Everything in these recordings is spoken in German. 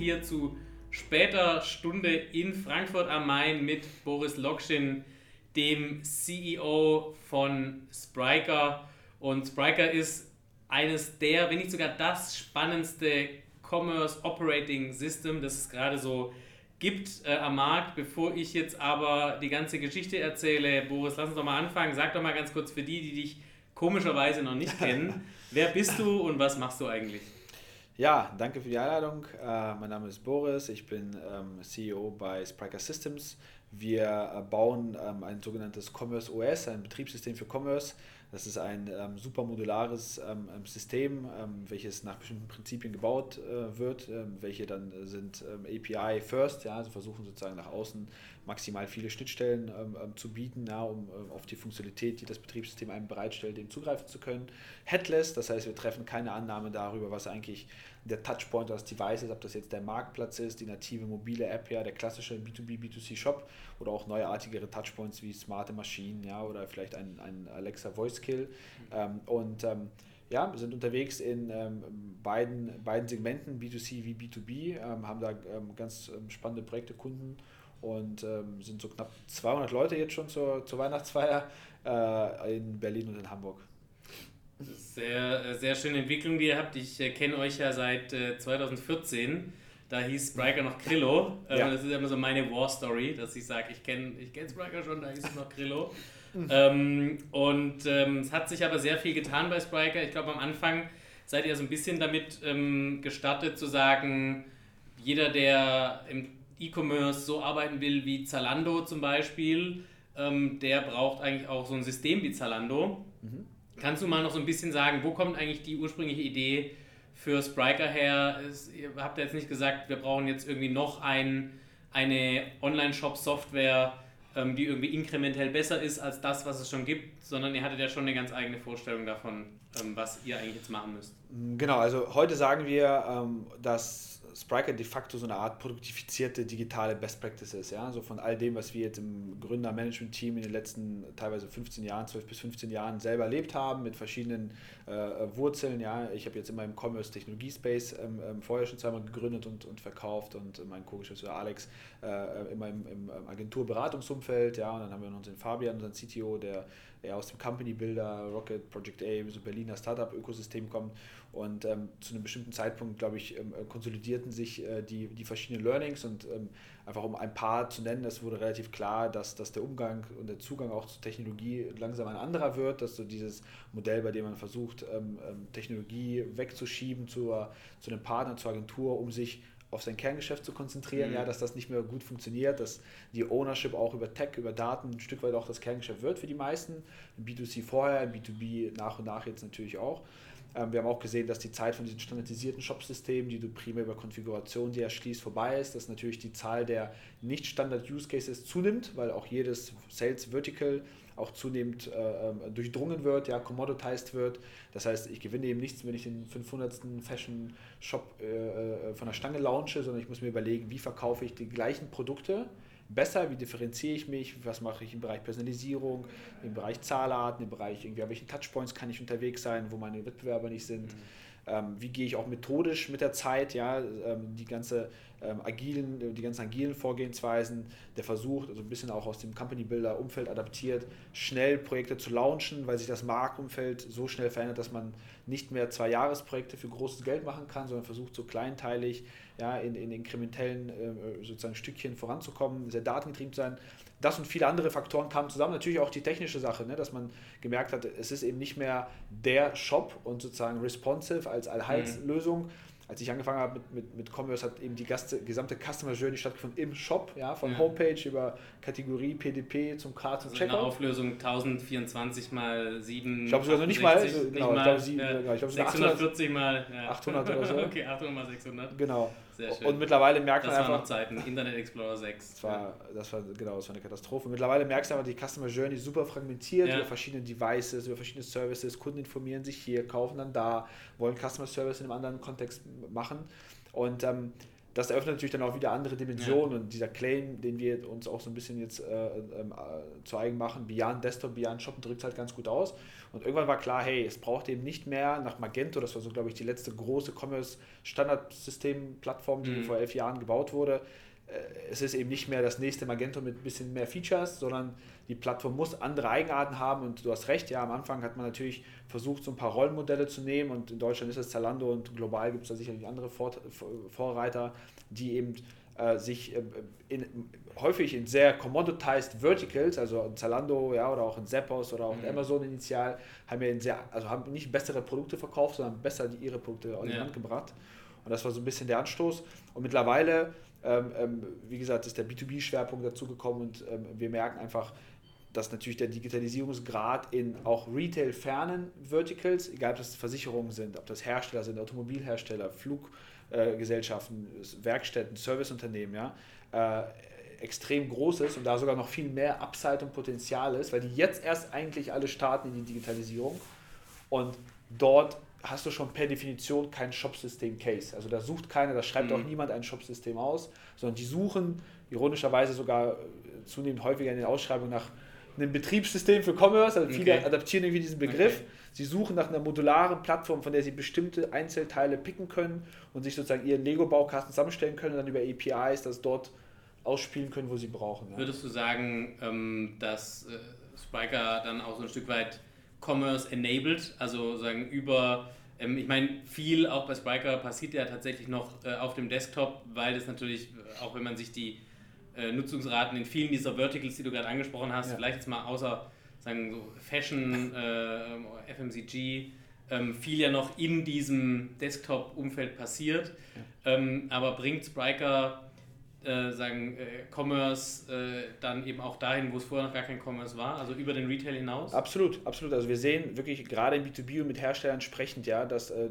Hier zu später Stunde in Frankfurt am Main mit Boris Lokschin, dem CEO von Spriker. Und Spriker ist eines der, wenn nicht sogar das spannendste Commerce Operating System, das es gerade so gibt äh, am Markt. Bevor ich jetzt aber die ganze Geschichte erzähle, Boris, lass uns doch mal anfangen. Sag doch mal ganz kurz für die, die dich komischerweise noch nicht kennen, wer bist du und was machst du eigentlich? Ja, danke für die Einladung. Äh, mein Name ist Boris, ich bin ähm, CEO bei Spriker Systems. Wir äh, bauen ähm, ein sogenanntes Commerce OS, ein Betriebssystem für Commerce. Das ist ein ähm, super modulares ähm, ähm, System, ähm, welches nach bestimmten Prinzipien gebaut äh, wird, welche dann äh, sind API first, ja, also versuchen sozusagen nach außen maximal viele Schnittstellen zu bieten, ja, um äh, auf die Funktionalität, die das Betriebssystem einem bereitstellt, eben zugreifen zu können. Headless, das heißt, wir treffen keine Annahme darüber, was eigentlich der Touchpoint das Device ist, ob das jetzt der Marktplatz ist, die native mobile App, ja, der klassische B2B, B2C Shop oder auch neuartigere Touchpoints wie smarte Maschinen, ja, oder vielleicht ein, ein Alexa Voice Kill. Ähm, und ähm, ja, wir sind unterwegs in ähm, beiden, beiden Segmenten, B2C wie B2B, ähm, haben da ähm, ganz ähm, spannende Projekte, Kunden und sind so knapp 200 Leute jetzt schon zur, zur Weihnachtsfeier äh, in Berlin und in Hamburg. Sehr, äh, sehr schöne Entwicklung, die ihr habt. Ich äh, kenne euch ja seit äh, 2014. Da hieß Spriker noch Grillo. Ähm, ja. Das ist immer so meine War-Story, dass ich sage, ich kenne ich kenn Spriker schon, da hieß es noch Grillo. Mhm. ähm, und ähm, es hat sich aber sehr viel getan bei Spriker. Ich glaube, am Anfang seid ihr so ein bisschen damit ähm, gestartet zu sagen, jeder, der im E-Commerce so arbeiten will wie Zalando zum Beispiel, ähm, der braucht eigentlich auch so ein System wie Zalando. Mhm. Kannst du mal noch so ein bisschen sagen, wo kommt eigentlich die ursprüngliche Idee für Spriker her? Es, ihr habt ja jetzt nicht gesagt, wir brauchen jetzt irgendwie noch ein, eine Online-Shop-Software, ähm, die irgendwie inkrementell besser ist als das, was es schon gibt, sondern ihr hattet ja schon eine ganz eigene Vorstellung davon, ähm, was ihr eigentlich jetzt machen müsst. Genau, also heute sagen wir, ähm, dass Spriker de facto so eine Art produktifizierte digitale Best Practices, ja, so von all dem, was wir jetzt im Gründer-Management-Team in den letzten teilweise 15 Jahren, 12 bis 15 Jahren selber erlebt haben, mit verschiedenen Wurzeln, ja, ich habe jetzt in meinem Commerce-Technologie-Space ähm, ähm, vorher schon zweimal gegründet und, und verkauft und mein Co-Geschäftsführer Alex äh, immer im, im Agenturberatungsumfeld, ja, und dann haben wir noch den Fabian, unseren CTO, der eher aus dem Company Builder, Rocket, Project A, so Berliner Startup-Ökosystem kommt. Und ähm, zu einem bestimmten Zeitpunkt, glaube ich, ähm, äh, konsolidierten sich äh, die, die verschiedenen Learnings und ähm, einfach um ein paar zu nennen, es wurde relativ klar, dass, dass der Umgang und der Zugang auch zur Technologie langsam ein anderer wird, dass so dieses Modell, bei dem man versucht, ähm, ähm, Technologie wegzuschieben zur, zu einem Partner, zur Agentur, um sich auf sein Kerngeschäft zu konzentrieren, mhm. ja, dass das nicht mehr gut funktioniert, dass die Ownership auch über Tech, über Daten ein Stück weit auch das Kerngeschäft wird für die meisten. B2C vorher, B2B nach und nach jetzt natürlich auch. Ähm, wir haben auch gesehen, dass die Zeit von diesen standardisierten Shop-Systemen, die du primär über Konfiguration dir erschließt, vorbei ist, dass natürlich die Zahl der Nicht-Standard-Use-Cases zunimmt, weil auch jedes Sales-Vertical auch zunehmend äh, ähm, durchdrungen wird, ja, commoditized wird. Das heißt, ich gewinne eben nichts, wenn ich den 500. Fashion-Shop äh, äh, von der Stange launche, sondern ich muss mir überlegen, wie verkaufe ich die gleichen Produkte besser, wie differenziere ich mich, was mache ich im Bereich Personalisierung, im Bereich Zahlarten, im Bereich irgendwie, welchen Touchpoints kann ich unterwegs sein, wo meine Wettbewerber nicht sind. Mhm. Ähm, wie gehe ich auch methodisch mit der Zeit, ja, ähm, die ganze ähm, agilen, die ganzen agilen Vorgehensweisen, der Versuch, also ein bisschen auch aus dem Company Builder Umfeld adaptiert, schnell Projekte zu launchen, weil sich das Marktumfeld so schnell verändert, dass man nicht mehr zwei Jahresprojekte für großes Geld machen kann, sondern versucht so kleinteilig ja, in, in inkrementellen äh, sozusagen Stückchen voranzukommen, sehr datengetrieben zu sein. Das und viele andere Faktoren kamen zusammen. Natürlich auch die technische Sache, ne, dass man gemerkt hat, es ist eben nicht mehr der Shop und sozusagen responsive als Allheilslösung, mhm als ich angefangen habe mit, mit, mit Commerce, hat eben die Gaste, gesamte Customer Journey stattgefunden im Shop, ja, von ja. Homepage über Kategorie, PDP zum Card zum also Checkout. Eine Auflösung 1024 mal 7. Ich glaube sogar noch nicht mal, also, genau, ich glaube, 7, ja, ich glaube 640 mal ja. 800 oder so. okay, 800 mal 600. Genau. Sehr schön. Und mittlerweile merkt das man einfach. Das waren noch Zeiten, Internet Explorer 6. Das war, das war, genau, das war eine Katastrophe. Mittlerweile merkst du einfach, die Customer Journey super fragmentiert ja. über verschiedene Devices, über verschiedene Services. Kunden informieren sich hier, kaufen dann da, wollen Customer Service in einem anderen Kontext machen. Und ähm, das eröffnet natürlich dann auch wieder andere Dimensionen ja. und dieser Claim, den wir uns auch so ein bisschen jetzt äh, ähm, äh, zu eigen machen, Beyond Desktop, Beyond Shop, drückt halt ganz gut aus. Und irgendwann war klar, hey, es braucht eben nicht mehr nach Magento, das war so, glaube ich, die letzte große Commerce-Standardsystem-Plattform, die mhm. vor elf Jahren gebaut wurde. Äh, es ist eben nicht mehr das nächste Magento mit ein bisschen mehr Features, sondern die Plattform muss andere Eigenarten haben und du hast recht, ja, am Anfang hat man natürlich versucht, so ein paar Rollenmodelle zu nehmen und in Deutschland ist es Zalando und global gibt es da sicherlich andere Vor Vorreiter, die eben äh, sich äh, in, häufig in sehr commoditized Verticals, also in Zalando ja, oder auch in Zappos oder auch in mhm. Amazon initial, haben ja in sehr, also haben nicht bessere Produkte verkauft, sondern besser die, ihre Produkte an die ja. Hand gebracht. Und das war so ein bisschen der Anstoß. Und mittlerweile, ähm, ähm, wie gesagt, ist der B2B-Schwerpunkt dazugekommen und ähm, wir merken einfach, dass natürlich der Digitalisierungsgrad in auch retail-fernen Verticals, egal ob das Versicherungen sind, ob das Hersteller sind, Automobilhersteller, Fluggesellschaften, Werkstätten, Serviceunternehmen, ja, äh, extrem groß ist und da sogar noch viel mehr Upside und Potenzial ist, weil die jetzt erst eigentlich alle starten in die Digitalisierung und dort hast du schon per Definition kein Shopsystem-Case. Also da sucht keiner, da schreibt mhm. auch niemand ein Shopsystem aus, sondern die suchen ironischerweise sogar zunehmend häufiger in den Ausschreibungen nach ein Betriebssystem für Commerce, also viele okay. adaptieren irgendwie diesen Begriff. Okay. Sie suchen nach einer modularen Plattform, von der sie bestimmte Einzelteile picken können und sich sozusagen ihren Lego-Baukasten zusammenstellen können und dann über APIs das dort ausspielen können, wo sie brauchen. Ja. Würdest du sagen, ähm, dass äh, Spiker dann auch so ein Stück weit Commerce enabled, also sagen über ähm, ich meine, viel auch bei Spiker passiert ja tatsächlich noch äh, auf dem Desktop, weil das natürlich, äh, auch wenn man sich die äh, Nutzungsraten in vielen dieser Verticals, die du gerade angesprochen hast, ja. vielleicht jetzt mal außer sagen so Fashion, äh, FMCG, ähm, viel ja noch in diesem Desktop-Umfeld passiert. Ja. Ähm, aber bringt Spriker äh, sagen äh, Commerce äh, dann eben auch dahin, wo es vorher noch gar kein Commerce war, also über den Retail hinaus? Absolut, absolut. Also wir sehen wirklich gerade im B2B und mit Herstellern sprechend, ja, dass äh,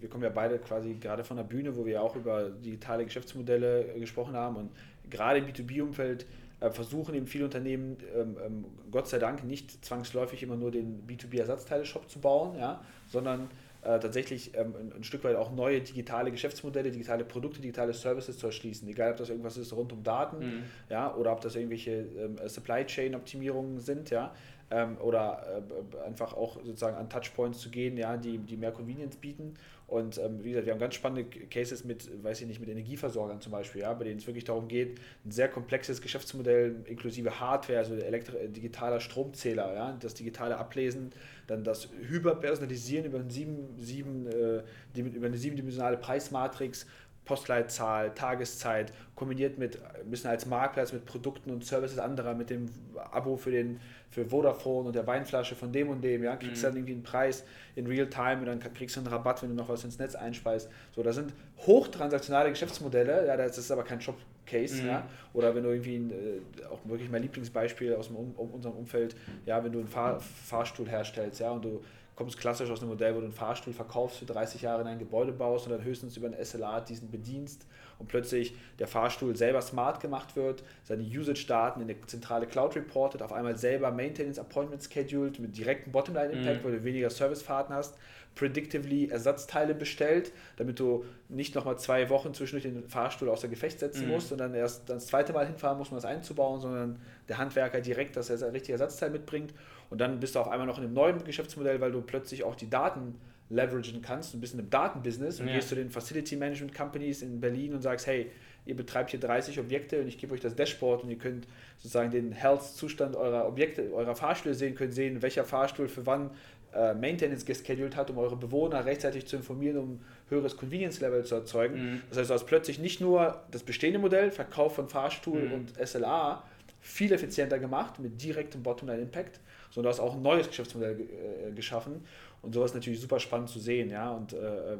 wir kommen ja beide quasi gerade von der Bühne, wo wir auch über digitale Geschäftsmodelle gesprochen haben und gerade im B2B-Umfeld äh, versuchen eben viele Unternehmen, ähm, ähm, Gott sei Dank, nicht zwangsläufig immer nur den B2B-Ersatzteile-Shop zu bauen, ja, sondern äh, tatsächlich ähm, ein, ein, Stück weit auch neue digitale Geschäftsmodelle, digitale Produkte, digitale Services zu erschließen. Egal, ob das irgendwas ist rund um Daten mhm. ja, oder ob das irgendwelche ähm, Supply Chain-Optimierungen sind, ja, ähm, oder äh, einfach auch sozusagen an Touchpoints zu gehen, ja, die, die mehr Convenience bieten. Und ähm, wie gesagt, wir haben ganz spannende Cases mit, weiß ich nicht, mit Energieversorgern zum Beispiel, ja, bei denen es wirklich darum geht, ein sehr komplexes Geschäftsmodell inklusive Hardware, also Elektri digitaler Stromzähler, ja, das digitale Ablesen, dann das Hyperpersonalisieren über, ein sieben, sieben, äh, über eine siebendimensionale Preismatrix, Postleitzahl, Tageszeit, kombiniert mit ein bisschen als Marktplatz mit Produkten und Services anderer, mit dem Abo für den für Vodafone und der Weinflasche von dem und dem, ja, kriegst mhm. dann irgendwie einen Preis in real time und dann kriegst du einen Rabatt, wenn du noch was ins Netz einspeist. So, das sind hochtransaktionale Geschäftsmodelle, ja, das ist aber kein Shop-Case, mhm. ja. Oder wenn du irgendwie, ein, äh, auch wirklich mein Lieblingsbeispiel aus dem, um, unserem Umfeld, ja, wenn du einen Fahr Fahrstuhl herstellst, ja, und du kommst klassisch aus einem Modell, wo du einen Fahrstuhl verkaufst, für 30 Jahre in ein Gebäude baust und dann höchstens über einen SLA diesen bedienst und plötzlich der Fahrstuhl selber smart gemacht wird, seine Usage-Daten in der zentrale Cloud reportet, auf einmal selber Maintenance Appointment scheduled mit direktem Bottomline-Impact, mhm. weil du weniger Servicefahrten hast, predictively Ersatzteile bestellt, damit du nicht nochmal zwei Wochen zwischendurch den Fahrstuhl außer Gefecht setzen mhm. musst und dann erst das zweite Mal hinfahren musst, um das einzubauen, sondern der Handwerker direkt das richtige Ersatzteil mitbringt und dann bist du auf einmal noch in einem neuen Geschäftsmodell, weil du plötzlich auch die Daten leveragen kannst, ein bisschen im Datenbusiness und ja. gehst zu den Facility Management Companies in Berlin und sagst, hey, ihr betreibt hier 30 Objekte und ich gebe euch das Dashboard und ihr könnt sozusagen den Health-Zustand eurer Objekte, eurer Fahrstühle sehen, könnt sehen, welcher Fahrstuhl für wann äh, Maintenance gescheduled hat, um eure Bewohner rechtzeitig zu informieren, um höheres Convenience-Level zu erzeugen. Mhm. Das heißt, du hast plötzlich nicht nur das bestehende Modell, Verkauf von Fahrstuhl mhm. und SLA, viel effizienter gemacht mit direktem Bottom-Line-Impact, sondern du hast auch ein neues Geschäftsmodell äh, geschaffen. Und sowas ist natürlich super spannend zu sehen, ja. Und äh, äh, äh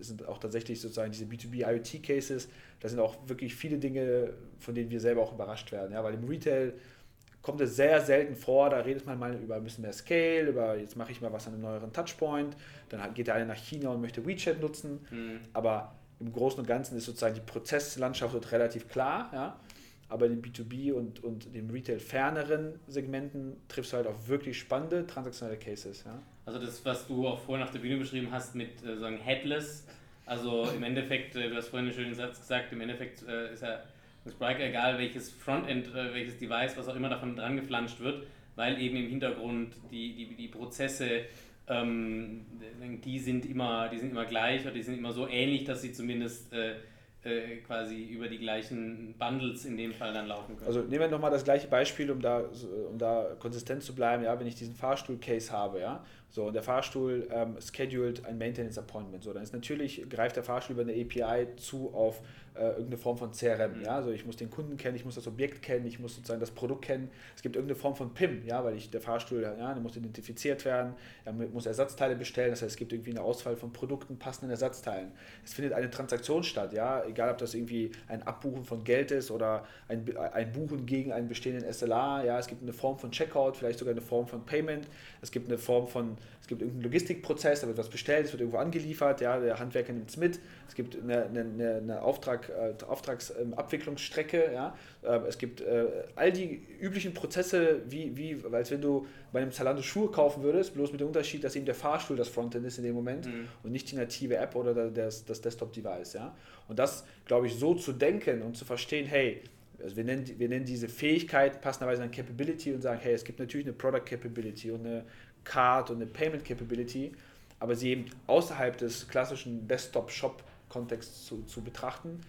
sind auch tatsächlich sozusagen diese B2B-IoT-Cases, da sind auch wirklich viele Dinge, von denen wir selber auch überrascht werden, ja. Weil im Retail kommt es sehr selten vor, da redet man mal über ein bisschen mehr Scale, über jetzt mache ich mal was an einem neueren Touchpoint, dann geht der eine nach China und möchte WeChat nutzen, mhm. aber im Großen und Ganzen ist sozusagen die Prozesslandschaft dort relativ klar, ja aber in den B2B und, und den Retail ferneren Segmenten triffst du halt auf wirklich spannende transaktionelle Cases. Ja? Also das, was du auch vorhin auf der Bühne beschrieben hast mit äh, sagen Headless, Also im Endeffekt, du hast vorhin einen schönen Satz gesagt, im Endeffekt ist ja Spriker egal welches Frontend, welches Device, was auch immer davon dran geflanscht wird, weil eben im Hintergrund die, die, die Prozesse ähm, die sind immer, die sind immer gleich oder die sind immer so ähnlich, dass sie zumindest äh, quasi über die gleichen Bundles in dem Fall dann laufen können. Also nehmen wir nochmal das gleiche Beispiel, um da, um da konsistent zu bleiben, ja, wenn ich diesen Fahrstuhl-Case habe, ja, so und der Fahrstuhl ähm, scheduled ein Maintenance Appointment, so dann ist natürlich, greift der Fahrstuhl über eine API zu auf äh, irgendeine Form von CRM. Mhm. Ja? Also ich muss den Kunden kennen, ich muss das Objekt kennen, ich muss sozusagen das Produkt kennen. Es gibt irgendeine Form von PIM, ja, weil ich der Fahrstuhl, ja, der muss identifiziert werden, er muss Ersatzteile bestellen, das heißt, es gibt irgendwie eine Auswahl von Produkten, passenden Ersatzteilen. Es findet eine Transaktion statt, ja, egal ob das irgendwie ein Abbuchen von Geld ist oder ein, ein Buchen gegen einen bestehenden SLA, ja, es gibt eine Form von Checkout, vielleicht sogar eine Form von Payment, es gibt eine Form von, es gibt irgendeinen Logistikprozess, da wird was bestellt, es wird irgendwo angeliefert, ja, der Handwerker nimmt es mit, es gibt eine, eine, eine Auftrag, äh, Auftragsabwicklungsstrecke, ja, ähm, es gibt äh, all die üblichen Prozesse, wie, wie, als wenn du bei einem Zalando Schuhe kaufen würdest, bloß mit dem Unterschied, dass eben der Fahrstuhl das Frontend ist in dem Moment mhm. und nicht die native App oder das, das Desktop-Device, ja. Und das, glaube ich, so zu denken und zu verstehen, hey, also wir, nennen, wir nennen diese Fähigkeit passenderweise eine Capability und sagen, hey, es gibt natürlich eine Product Capability und eine Card und eine Payment Capability, aber sie eben außerhalb des klassischen Desktop-Shop-Kontexts zu, zu betrachten.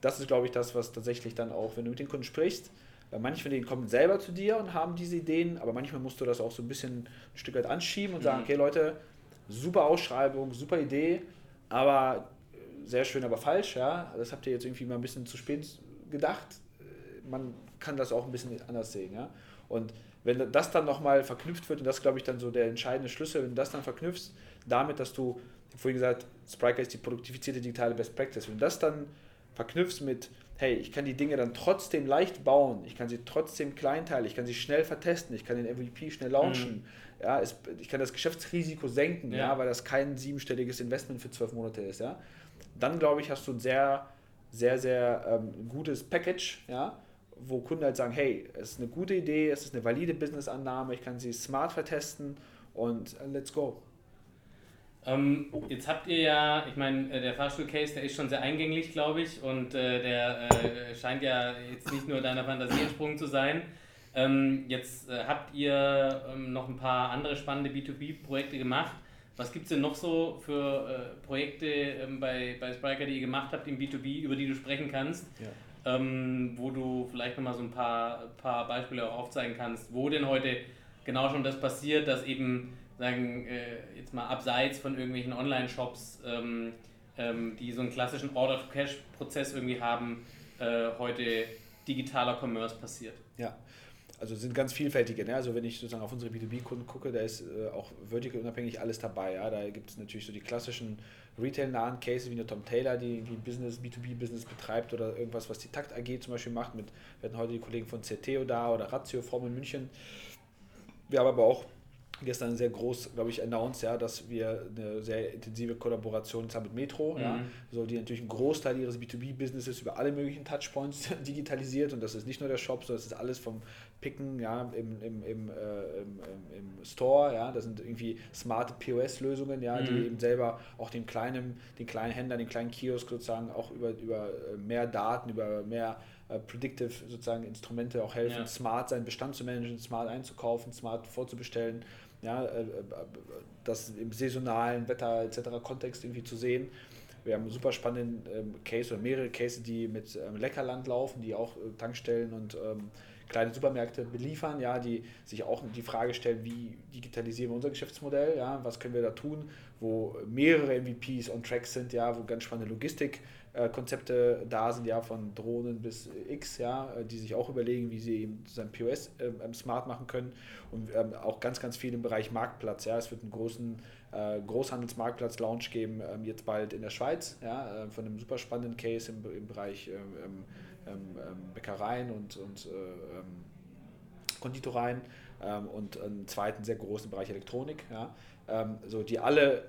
Das ist, glaube ich, das, was tatsächlich dann auch, wenn du mit den Kunden sprichst, weil manche von denen kommen selber zu dir und haben diese Ideen, aber manchmal musst du das auch so ein bisschen ein Stück weit anschieben und sagen, mhm. okay Leute, super Ausschreibung, super Idee, aber sehr schön, aber falsch, ja. Das habt ihr jetzt irgendwie mal ein bisschen zu spät gedacht. Man kann das auch ein bisschen anders sehen, ja. Und wenn das dann nochmal verknüpft wird, und das glaube ich dann so der entscheidende Schlüssel, wenn du das dann verknüpfst damit, dass du, vorhin gesagt, Spriker ist die produktivizierte digitale Best Practice, wenn du das dann verknüpfst mit, hey, ich kann die Dinge dann trotzdem leicht bauen, ich kann sie trotzdem kleinteilig, ich kann sie schnell vertesten, ich kann den MVP schnell launchen, mhm. ja, es, ich kann das Geschäftsrisiko senken, ja. ja. weil das kein siebenstelliges Investment für zwölf Monate ist, ja, dann glaube ich, hast du ein sehr, sehr, sehr ähm, gutes Package, ja, wo Kunden halt sagen, hey, es ist eine gute Idee, es ist eine valide Business-Annahme, ich kann sie smart vertesten und uh, let's go. Ähm, jetzt habt ihr ja, ich meine, äh, der Fahrstuhl-Case, der ist schon sehr eingänglich, glaube ich, und äh, der äh, scheint ja jetzt nicht nur deiner Fantasie entsprungen zu sein. Ähm, jetzt äh, habt ihr ähm, noch ein paar andere spannende B2B-Projekte gemacht. Was gibt es denn noch so für äh, Projekte ähm, bei, bei Spriker, die ihr gemacht habt im B2B, über die du sprechen kannst? Ja ähm, wo du vielleicht nochmal so ein paar, paar Beispiele auch aufzeigen kannst, wo denn heute genau schon das passiert, dass eben, sagen, äh, jetzt mal abseits von irgendwelchen Online-Shops, ähm, ähm, die so einen klassischen Order-to-Cash-Prozess irgendwie haben, äh, heute digitaler Commerce passiert. Ja, also sind ganz vielfältige. Ne? Also wenn ich sozusagen auf unsere B2B-Kunden gucke, da ist äh, auch vertical unabhängig alles dabei. Ja? Da gibt es natürlich so die klassischen retail-nahen Cases wie eine Tom Taylor, die, die Business, B2B-Business betreibt oder irgendwas, was die Takt AG zum Beispiel macht. Mit, wir hatten heute die Kollegen von CTO da oder Ratio Form in München. Wir haben aber auch gestern sehr groß, glaube ich, announced, ja, dass wir eine sehr intensive Kollaboration haben mit Metro, mhm. ja, so die natürlich einen Großteil ihres B2B-Businesses über alle möglichen Touchpoints digitalisiert und das ist nicht nur der Shop, sondern das ist alles vom Picken, ja, im, im, im, äh, im, im, Store, ja, das sind irgendwie smarte POS-Lösungen, ja, mhm. die eben selber auch den kleinen, den kleinen Händlern, den kleinen Kiosk sozusagen auch über, über äh, mehr Daten, über mehr äh, predictive sozusagen Instrumente auch helfen, ja. smart seinen Bestand zu managen, smart einzukaufen, smart vorzubestellen ja, äh, äh, das im saisonalen Wetter etc. Kontext irgendwie zu sehen. Wir haben einen super spannenden ähm, Case oder mehrere Cases, die mit ähm, Leckerland laufen, die auch äh, Tankstellen und ähm, kleine Supermärkte beliefern, ja, die sich auch die Frage stellen, wie digitalisieren wir unser Geschäftsmodell, ja, was können wir da tun, wo mehrere MVPs on track sind, ja, wo ganz spannende Logistik äh, da sind, ja, von Drohnen bis X, ja, äh, die sich auch überlegen, wie sie eben sein POS äh, ähm, smart machen können und ähm, auch ganz, ganz viel im Bereich Marktplatz, ja, es wird einen großen äh, Großhandelsmarktplatz-Launch geben, ähm, jetzt bald in der Schweiz, ja, äh, von einem super spannenden Case im, im Bereich ähm, ähm, ähm Bäckereien und, und äh, Konditoreien und einen zweiten sehr großen Bereich Elektronik, ja, so die alle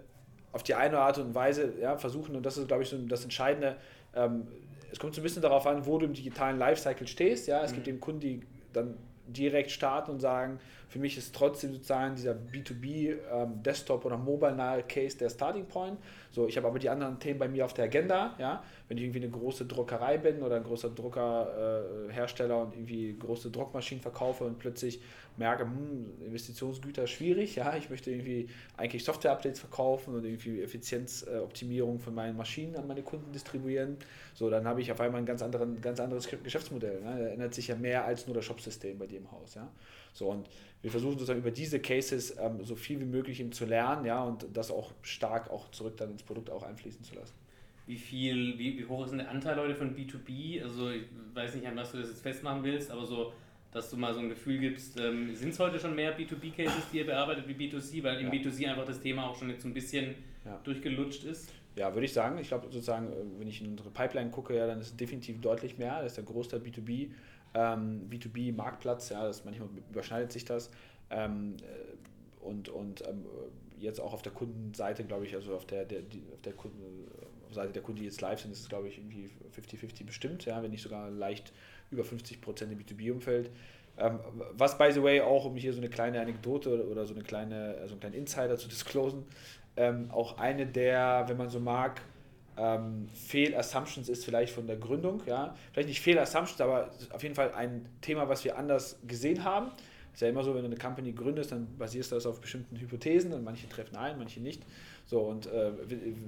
auf die eine Art und Weise ja, versuchen, und das ist, glaube ich, so das Entscheidende, ähm, es kommt so ein bisschen darauf an, wo du im digitalen Lifecycle stehst. Ja? Es mhm. gibt eben Kunden, die dann direkt starten und sagen, für mich ist trotzdem sozusagen dieser B2B ähm, Desktop oder Mobile nahe Case der Starting Point. So, ich habe aber die anderen Themen bei mir auf der Agenda, ja. Wenn ich irgendwie eine große Druckerei bin oder ein großer Druckerhersteller äh, und irgendwie große Druckmaschinen verkaufe und plötzlich merke, hm, Investitionsgüter schwierig, ja, ich möchte irgendwie eigentlich Software-Updates verkaufen und irgendwie Effizienzoptimierung von meinen Maschinen an meine Kunden distribuieren, so, dann habe ich auf einmal ein ganz, anderen, ganz anderes Geschäftsmodell. Ne? Da ändert sich ja mehr als nur das Shopsystem bei dir im Haus, ja. So, und wir versuchen sozusagen über diese Cases ähm, so viel wie möglich eben zu lernen, ja, und das auch stark auch zurück dann ins Produkt auch einfließen zu lassen. Wie viel, wie, wie hoch ist denn der Anteil Leute von B2B? Also ich weiß nicht, an was du das jetzt festmachen willst, aber so dass du mal so ein Gefühl gibst, ähm, sind es heute schon mehr B2B-Cases, die ihr bearbeitet wie B2C, weil im ja. B2C einfach das Thema auch schon jetzt so ein bisschen ja. durchgelutscht ist? Ja, würde ich sagen. Ich glaube sozusagen, äh, wenn ich in unsere Pipeline gucke, ja, dann ist es definitiv deutlich mehr. Das ist der Großteil B2B, ähm, B2B-Marktplatz, ja, das manchmal überschneidet sich das. Ähm, äh, und und ähm, jetzt auch auf der Kundenseite, glaube ich, also auf der, der, die, auf der Kunden, Seite der Kunden, die jetzt live sind, ist es, glaube ich, irgendwie 50-50 bestimmt, ja, wenn nicht sogar leicht über 50 Prozent im B2B-Umfeld. Ähm, was, by the way, auch, um hier so eine kleine Anekdote oder so eine kleine, also einen kleinen Insider zu disclosen, ähm, auch eine der, wenn man so mag, ähm, Fehl-Assumptions ist vielleicht von der Gründung. Ja? Vielleicht nicht Fehl-Assumptions, aber auf jeden Fall ein Thema, was wir anders gesehen haben. Ist ja immer so, wenn du eine Company gründest, dann basierst du das auf bestimmten Hypothesen und manche treffen ein, manche nicht. So, und äh,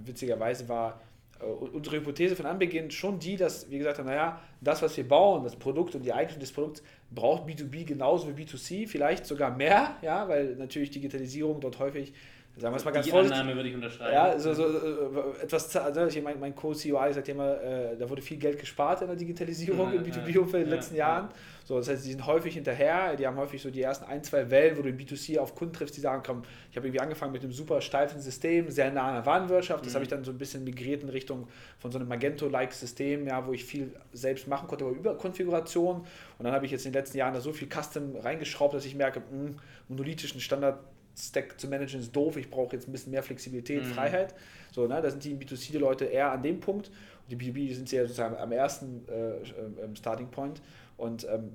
witzigerweise war äh, unsere Hypothese von Anbeginn schon die, dass wir gesagt haben, naja, das, was wir bauen, das Produkt und die Eigenschaften des Produkts, braucht B2B genauso wie B2C, vielleicht sogar mehr, ja, weil natürlich Digitalisierung dort häufig Sagen wir es mal ganz Die vorsichtig. Annahme würde ich unterschreiben. Ja, so, so äh, etwas, also mein, mein Co-CEO sagt immer, äh, da wurde viel Geld gespart in der Digitalisierung ja, im B2B-Umfeld in den letzten ja, Jahren. So, das heißt, die sind häufig hinterher, die haben häufig so die ersten ein, zwei Wellen, wo du im B2C auf Kunden triffst, die sagen, komm, ich habe irgendwie angefangen mit einem super steifen System, sehr nah an der Warenwirtschaft. Das mhm. habe ich dann so ein bisschen migriert in Richtung von so einem Magento-like System, ja, wo ich viel selbst machen konnte, aber über Konfiguration. Und dann habe ich jetzt in den letzten Jahren da so viel Custom reingeschraubt, dass ich merke, mh, hm, monolithischen Standard Stack zu managen ist doof, ich brauche jetzt ein bisschen mehr Flexibilität, mhm. Freiheit. So, ne, da sind die B2C-Leute eher an dem Punkt. Und die B2B sind ja sozusagen am ersten äh, äh, Starting Point. Und ähm,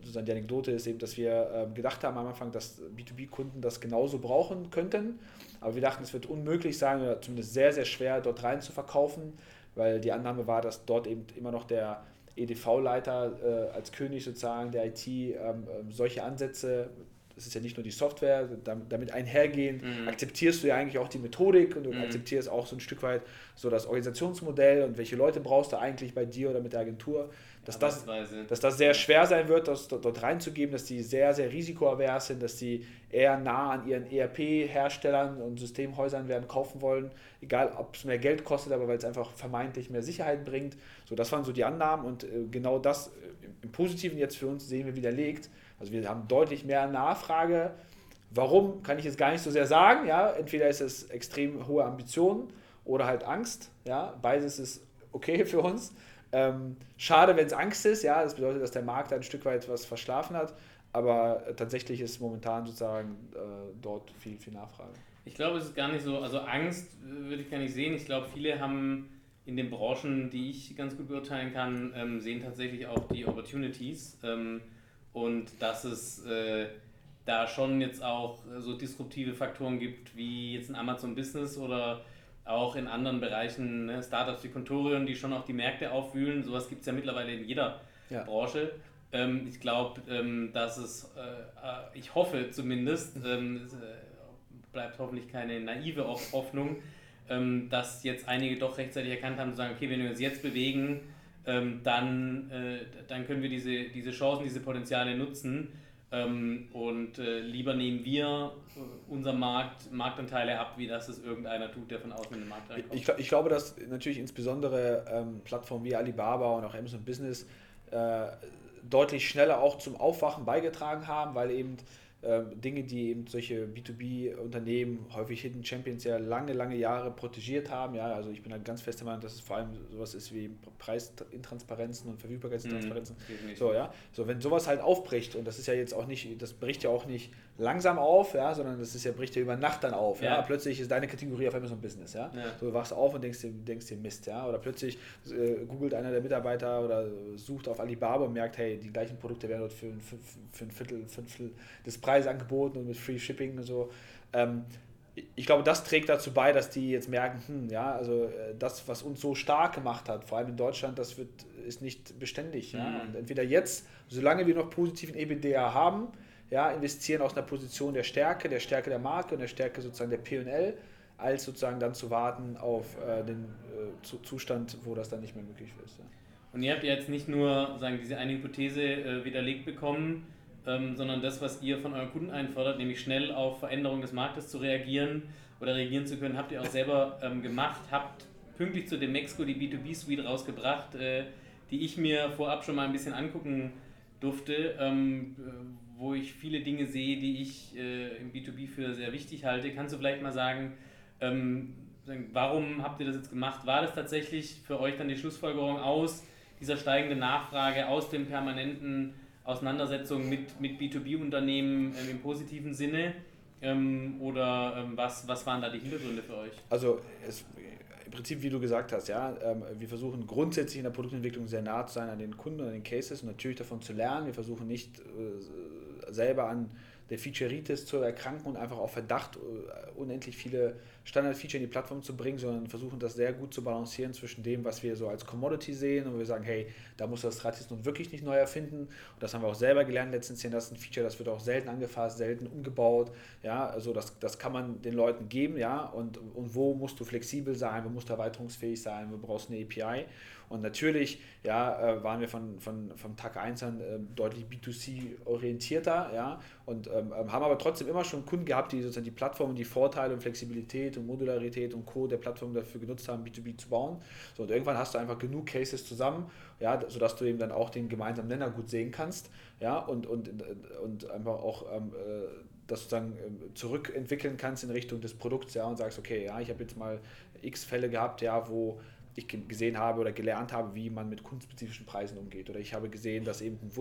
sozusagen die Anekdote ist eben, dass wir äh, gedacht haben am Anfang, dass B2B-Kunden das genauso brauchen könnten. Aber wir dachten, es wird unmöglich sein oder zumindest sehr, sehr schwer, dort rein zu verkaufen, weil die Annahme war, dass dort eben immer noch der EDV-Leiter äh, als König sozusagen der IT ähm, ähm, solche Ansätze das ist ja nicht nur die Software, damit einhergehend mhm. akzeptierst du ja eigentlich auch die Methodik und du mhm. akzeptierst auch so ein Stück weit so das Organisationsmodell und welche Leute brauchst du eigentlich bei dir oder mit der Agentur, dass, das, dass das sehr schwer sein wird, das dort reinzugeben, dass die sehr, sehr risikoavers sind, dass die eher nah an ihren ERP-Herstellern und Systemhäusern werden kaufen wollen, egal ob es mehr Geld kostet, aber weil es einfach vermeintlich mehr Sicherheit bringt. So, das waren so die Annahmen und äh, genau das äh, im Positiven jetzt für uns sehen wir widerlegt also wir haben deutlich mehr Nachfrage. Warum, kann ich jetzt gar nicht so sehr sagen. Ja? Entweder ist es extrem hohe Ambitionen oder halt Angst. Ja? Beides ist okay für uns. Ähm, schade, wenn es Angst ist. Ja? Das bedeutet, dass der Markt ein Stück weit was verschlafen hat. Aber tatsächlich ist momentan sozusagen äh, dort viel, viel Nachfrage. Ich glaube, es ist gar nicht so, also Angst äh, würde ich gar nicht sehen. Ich glaube, viele haben in den Branchen, die ich ganz gut beurteilen kann, ähm, sehen tatsächlich auch die Opportunities. Ähm, und dass es äh, da schon jetzt auch so disruptive Faktoren gibt, wie jetzt in Amazon Business oder auch in anderen Bereichen, ne, Startups wie Contorion, die schon auch die Märkte aufwühlen. Sowas gibt es ja mittlerweile in jeder ja. Branche. Ähm, ich glaube, ähm, dass es, äh, äh, ich hoffe zumindest, ähm, es, äh, bleibt hoffentlich keine naive Hoffnung, ähm, dass jetzt einige doch rechtzeitig erkannt haben, zu sagen, okay, wenn wir uns jetzt bewegen, ähm, dann, äh, dann können wir diese, diese Chancen, diese Potenziale nutzen. Ähm, und äh, lieber nehmen wir äh, unser Markt, Marktanteile ab, wie das es irgendeiner tut, der von außen in den Markt reinkommt. Ich, ich glaube, dass natürlich insbesondere ähm, Plattformen wie Alibaba und auch Amazon Business äh, deutlich schneller auch zum Aufwachen beigetragen haben, weil eben Dinge, die eben solche B2B-Unternehmen, häufig Hidden Champions, ja lange, lange Jahre protegiert haben. Ja, also ich bin halt ganz fest der Meinung, dass es vor allem sowas ist wie Preisintransparenzen und Verfügbarkeitsintransparenzen. Mhm, so, ja. So, wenn sowas halt aufbricht, und das ist ja jetzt auch nicht, das bricht ja auch nicht langsam auf, ja, sondern das ist ja, bricht ja über Nacht dann auf. Ja. ja. Plötzlich ist deine Kategorie auf einmal so ein Business. Ja. ja. So, du wachst auf und denkst dir, denkst dir Mist, ja. Oder plötzlich äh, googelt einer der Mitarbeiter oder sucht auf Alibaba und merkt, hey, die gleichen Produkte werden dort für, für, für ein Viertel, Fünftel des Preises angeboten und mit Free Shipping und so. Ähm, ich glaube, das trägt dazu bei, dass die jetzt merken, hm, ja, also äh, das, was uns so stark gemacht hat, vor allem in Deutschland, das wird, ist nicht beständig. Mhm. Ja? Und entweder jetzt, solange wir noch positiven EBITDA haben, ja, investieren aus einer Position der Stärke, der Stärke der Marke und der Stärke sozusagen der P&L, als sozusagen dann zu warten auf äh, den äh, Zustand, wo das dann nicht mehr möglich ist. Ja. Und ihr habt jetzt nicht nur sagen, diese eine Hypothese äh, widerlegt bekommen, ähm, sondern das, was ihr von euren Kunden einfordert, nämlich schnell auf Veränderungen des Marktes zu reagieren oder reagieren zu können, habt ihr auch selber ähm, gemacht, habt pünktlich zu dem Mexco die B2B-Suite rausgebracht, äh, die ich mir vorab schon mal ein bisschen angucken durfte, ähm, wo ich viele Dinge sehe, die ich äh, im B2B für sehr wichtig halte. Kannst du vielleicht mal sagen, ähm, warum habt ihr das jetzt gemacht? War das tatsächlich für euch dann die Schlussfolgerung aus dieser steigenden Nachfrage, aus dem permanenten Auseinandersetzung mit, mit B2B-Unternehmen ähm, im positiven Sinne? Ähm, oder ähm, was, was waren da die Hintergründe für euch? Also es, im Prinzip, wie du gesagt hast, ja, ähm, wir versuchen grundsätzlich in der Produktentwicklung sehr nah zu sein an den Kunden, an den Cases und natürlich davon zu lernen. Wir versuchen nicht äh, selber an der Featureitis zu erkranken und einfach auf Verdacht äh, unendlich viele Standard-Feature in die Plattform zu bringen, sondern versuchen das sehr gut zu balancieren zwischen dem, was wir so als Commodity sehen und wir sagen, hey, da muss das Rad jetzt nun wirklich nicht neu erfinden. Und das haben wir auch selber gelernt letztens das ist ein Feature, das wird auch selten angefasst, selten umgebaut. Ja, also das, das kann man den Leuten geben, ja, und, und wo musst du flexibel sein, wo musst du erweiterungsfähig sein, wo brauchst du eine API. Und natürlich ja, äh, waren wir von, von, vom Tag 1 an äh, deutlich B2C-orientierter ja, und ähm, ähm, haben aber trotzdem immer schon Kunden gehabt, die sozusagen die Plattform und die Vorteile und Flexibilität und Modularität und Co. der Plattform dafür genutzt haben, B2B zu bauen. So, und irgendwann hast du einfach genug Cases zusammen, ja, sodass du eben dann auch den gemeinsamen Nenner gut sehen kannst ja, und, und, und einfach auch ähm, äh, das sozusagen ähm, zurückentwickeln kannst in Richtung des Produkts ja, und sagst, okay, ja, ich habe jetzt mal x Fälle gehabt, ja, wo ich gesehen habe oder gelernt habe, wie man mit kundenspezifischen Preisen umgeht. Oder ich habe gesehen, dass eben ein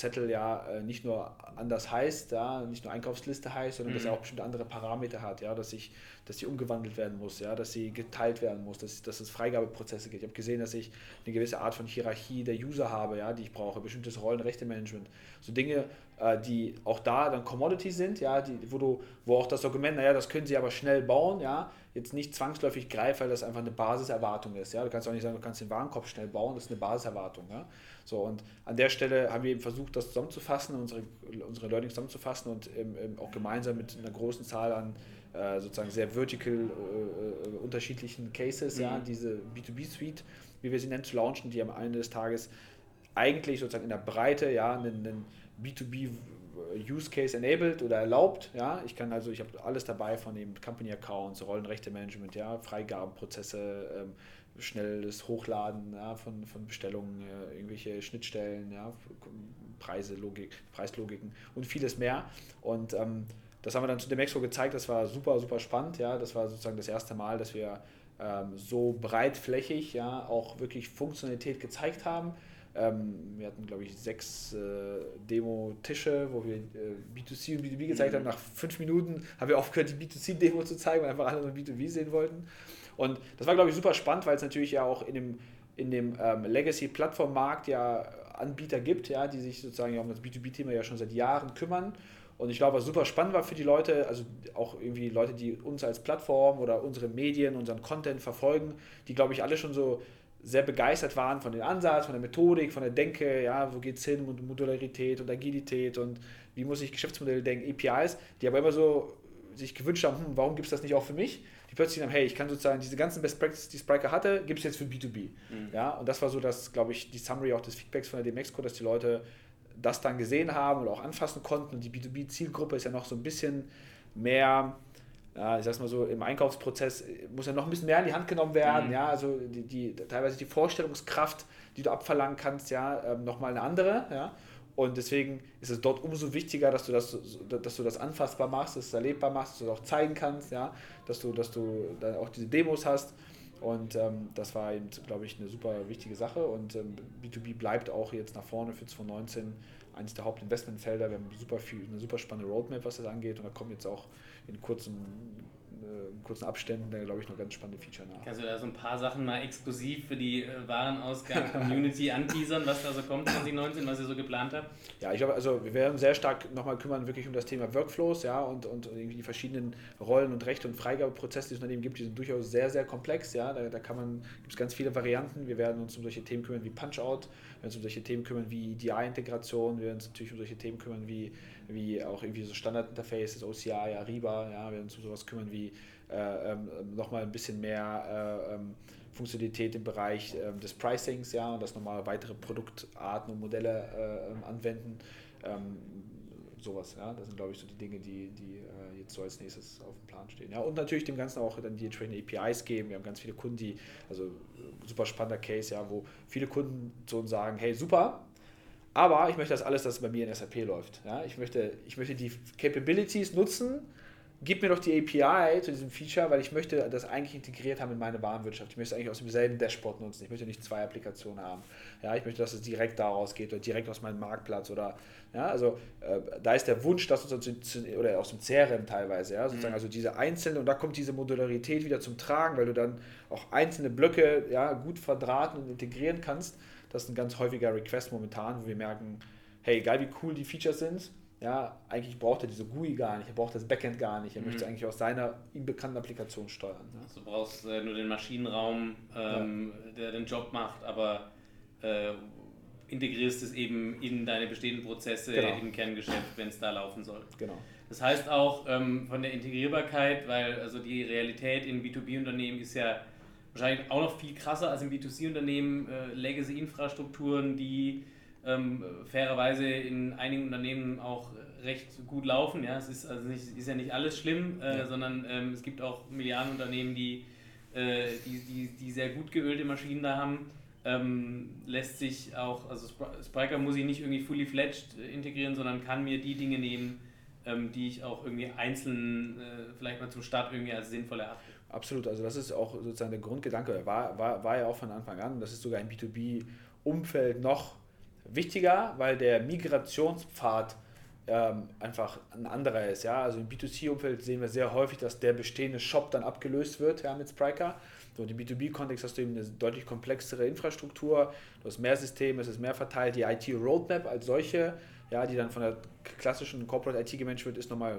Wunschzettel ja äh, nicht nur anders heißt, ja, nicht nur Einkaufsliste heißt, sondern mhm. dass er auch bestimmte andere Parameter hat, ja, dass ich, dass sie umgewandelt werden muss, ja, dass sie geteilt werden muss, dass, dass es Freigabeprozesse gibt. Ich habe gesehen, dass ich eine gewisse Art von Hierarchie der User habe, ja, die ich brauche, bestimmtes Rollenrechtemanagement. So Dinge, äh, die auch da dann Commodity sind, ja, die, wo du, wo auch das Dokument, naja, das können sie aber schnell bauen, ja, jetzt nicht zwangsläufig greift, weil das einfach eine Basiserwartung ist. Ja? Du kannst auch nicht sagen, du kannst den Warenkorb schnell bauen, das ist eine Basiserwartung. Ja? So, und an der Stelle haben wir eben versucht, das zusammenzufassen, unsere, unsere Learnings zusammenzufassen und eben, eben auch gemeinsam mit einer großen Zahl an äh, sozusagen sehr vertical äh, äh unterschiedlichen Cases, mhm. ja, diese B2B-Suite, wie wir sie nennen, zu launchen, die am Ende des Tages eigentlich sozusagen in der Breite ja, einen, einen B2B Use Case enabled oder erlaubt. Ja, ich kann also, ich habe alles dabei von dem Company Accounts, Rollenrechte-Management, ja, Freigabenprozesse, ähm, schnelles Hochladen ja, von, von Bestellungen, äh, irgendwelche Schnittstellen, ja, Preise, Logik, Preislogiken und vieles mehr. Und ähm, das haben wir dann zu dem Expo gezeigt, das war super, super spannend. Ja, das war sozusagen das erste Mal, dass wir ähm, so breitflächig ja, auch wirklich Funktionalität gezeigt haben ähm, wir hatten, glaube ich, sechs äh, Demo-Tische, wo wir äh, B2C und B2B gezeigt mhm. haben. Nach fünf Minuten haben wir aufgehört, die B2C-Demo zu zeigen, weil einfach alle nur B2B sehen wollten. Und das war, glaube ich, super spannend, weil es natürlich ja auch in dem, in dem ähm, Legacy-Plattform-Markt ja Anbieter gibt, ja, die sich sozusagen ja um das B2B-Thema ja schon seit Jahren kümmern. Und ich glaube, was super spannend war für die Leute, also auch irgendwie Leute, die uns als Plattform oder unsere Medien, unseren Content verfolgen, die, glaube ich, alle schon so sehr begeistert waren von dem Ansatz, von der Methodik, von der Denke, ja, wo geht es hin, und Modularität und Agilität und wie muss ich Geschäftsmodelle denken, APIs, die aber immer so sich gewünscht haben, hm, warum gibt es das nicht auch für mich? Die plötzlich haben, hey, ich kann sozusagen diese ganzen Best Practices, die Spriker hatte, gibt es jetzt für B2B. Mhm. Ja, und das war so das, glaube ich, die Summary auch des Feedbacks von der DMX-Code, dass die Leute das dann gesehen haben oder auch anfassen konnten und die B2B-Zielgruppe ist ja noch so ein bisschen mehr ja, ich sag's mal so, im Einkaufsprozess muss ja noch ein bisschen mehr in die Hand genommen werden, mhm. ja, also die, die, teilweise die Vorstellungskraft, die du abverlangen kannst, ja, ähm, nochmal eine andere, ja, und deswegen ist es dort umso wichtiger, dass du das, dass du das anfassbar machst, dass du es erlebbar machst, dass du es auch zeigen kannst, ja, dass du, dass du dann auch diese Demos hast. Und ähm, das war eben, glaube ich, eine super wichtige Sache. Und ähm, B2B bleibt auch jetzt nach vorne für 2019 eines der Hauptinvestmentfelder. Wir haben super viel, eine super spannende Roadmap, was das angeht und da kommen jetzt auch in kurzem äh, kurzen Abständen, glaube ich, noch ganz spannende Feature nach. Kannst du da so ein paar Sachen mal exklusiv für die äh, Warenausgang-Community anteasern, was da so kommt 2019, was ihr so geplant habt? Ja, ich glaube, also wir werden sehr stark nochmal kümmern, wirklich um das Thema Workflows, ja, und, und irgendwie die verschiedenen Rollen und Rechte und Freigabeprozesse, die es Unternehmen gibt, die sind durchaus sehr, sehr komplex, ja, da, da kann man, gibt es ganz viele Varianten. Wir werden uns um solche Themen kümmern wie Punch-Out, wir uns um solche Themen kümmern wie DI-Integration, wir uns natürlich um solche Themen kümmern wie, wie auch irgendwie so Standard-Interfaces, OCI, Ariba, ja, wir uns um sowas kümmern wie äh, ähm, nochmal ein bisschen mehr äh, ähm, Funktionalität im Bereich äh, des Pricings, ja, und das nochmal weitere Produktarten und Modelle äh, ähm, anwenden. Ähm, sowas, ja, das sind glaube ich so die Dinge, die, die äh, jetzt so als nächstes auf dem Plan stehen. Ja, und natürlich dem Ganzen auch dann die entsprechenden APIs geben. Wir haben ganz viele Kunden, die, also super spannender Case, ja, wo viele Kunden uns sagen, hey, super, aber ich möchte das alles, dass es bei mir in SAP läuft. Ja? Ich, möchte, ich möchte die Capabilities nutzen, gib mir doch die API zu diesem Feature, weil ich möchte das eigentlich integriert haben in meine Warenwirtschaft. Ich möchte es eigentlich aus demselben Dashboard nutzen. Ich möchte nicht zwei Applikationen haben. Ja, ich möchte, dass es direkt daraus geht oder direkt aus meinem Marktplatz oder ja, also äh, da ist der Wunsch, dass uns oder aus dem CRM teilweise, ja, sozusagen, mhm. also diese einzelnen und da kommt diese Modularität wieder zum Tragen, weil du dann auch einzelne Blöcke ja, gut verdrahten und integrieren kannst. Das ist ein ganz häufiger Request momentan, wo wir merken, hey, egal wie cool die Features sind, ja, eigentlich braucht er diese GUI gar nicht, er braucht das Backend gar nicht, er mhm. möchte eigentlich aus seiner ihm bekannten Applikation steuern. Ne? Also du brauchst äh, nur den Maschinenraum, ähm, ja. der den Job macht, aber äh, integrierst es eben in deine bestehenden Prozesse genau. im Kerngeschäft, wenn es da laufen soll. Genau. Das heißt auch ähm, von der Integrierbarkeit, weil also die Realität in B2B-Unternehmen ist ja wahrscheinlich auch noch viel krasser als in B2C-Unternehmen, äh, Legacy-Infrastrukturen, die ähm, fairerweise in einigen Unternehmen auch recht gut laufen. Ja, es ist also nicht, ist ja nicht alles schlimm, äh, ja. sondern ähm, es gibt auch Milliardenunternehmen, die, äh, die, die, die sehr gut geölte Maschinen da haben. Ähm, lässt sich auch, also Spriker muss ich nicht irgendwie fully fledged integrieren, sondern kann mir die Dinge nehmen, ähm, die ich auch irgendwie einzeln äh, vielleicht mal zum Start irgendwie als sinnvoll erachte. Absolut, also das ist auch sozusagen der Grundgedanke, war, war, war ja auch von Anfang an, das ist sogar im B2B-Umfeld noch wichtiger, weil der Migrationspfad ähm, einfach ein anderer ist. Ja? Also im B2C-Umfeld sehen wir sehr häufig, dass der bestehende Shop dann abgelöst wird ja, mit Spriker. So, Im B2B-Kontext hast du eben eine deutlich komplexere Infrastruktur, du hast mehr Systeme, es ist mehr verteilt. Die IT-Roadmap als solche, ja, die dann von der klassischen Corporate IT gemanagt wird, ist nochmal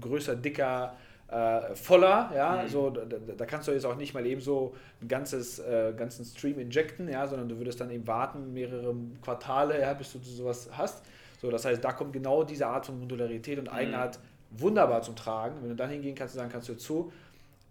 größer, dicker, äh, voller, ja, mhm. so, da, da, kannst du jetzt auch nicht mal eben so ein ganzes, äh, ganzen Stream injecten, ja, sondern du würdest dann eben warten, mehrere Quartale, ja, bis du sowas hast. So, das heißt, da kommt genau diese Art von Modularität und. Eigenart mhm. wunderbar zum Tragen. Wenn du dann hingehen kannst und sagen kannst, du zu,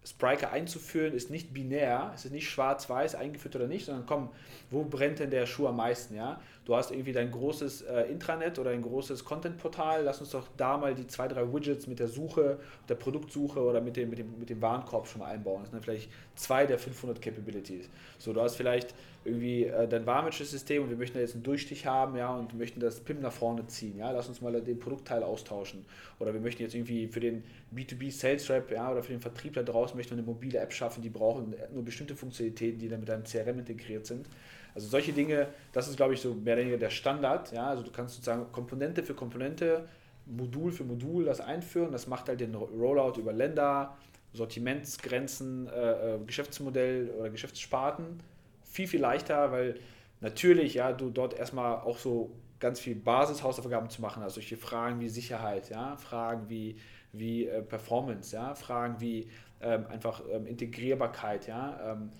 Spriker einzuführen ist nicht binär, es ist nicht schwarz-weiß eingeführt oder nicht, sondern komm, wo brennt denn der Schuh am meisten, ja? Du hast irgendwie dein großes äh, Intranet oder ein großes Content-Portal, lass uns doch da mal die zwei, drei Widgets mit der Suche, der Produktsuche oder mit dem, mit dem, mit dem Warenkorb schon mal einbauen. Das sind dann vielleicht zwei der 500 Capabilities. So, du hast vielleicht irgendwie äh, dein Warenwirtschaftssystem und wir möchten da jetzt einen Durchstich haben, ja, und möchten das PIM nach vorne ziehen, ja, lass uns mal den Produktteil austauschen. Oder wir möchten jetzt irgendwie für den B2B Sales Rep, ja, oder für den Vertrieb da draußen möchten wir eine mobile App schaffen, die brauchen nur bestimmte Funktionalitäten, die dann mit deinem CRM integriert sind. Also solche Dinge, das ist, glaube ich, so mehr oder weniger der Standard. Ja? Also du kannst sozusagen Komponente für Komponente, Modul für Modul das einführen. Das macht halt den Rollout über Länder, Sortimentsgrenzen, äh, äh, Geschäftsmodell oder Geschäftssparten viel, viel leichter, weil natürlich ja, du dort erstmal auch so ganz viel Basishausaufgaben zu machen, also solche Fragen wie Sicherheit, ja, Fragen wie, wie äh, Performance, ja, Fragen wie ähm, einfach ähm, Integrierbarkeit, ja, ähm,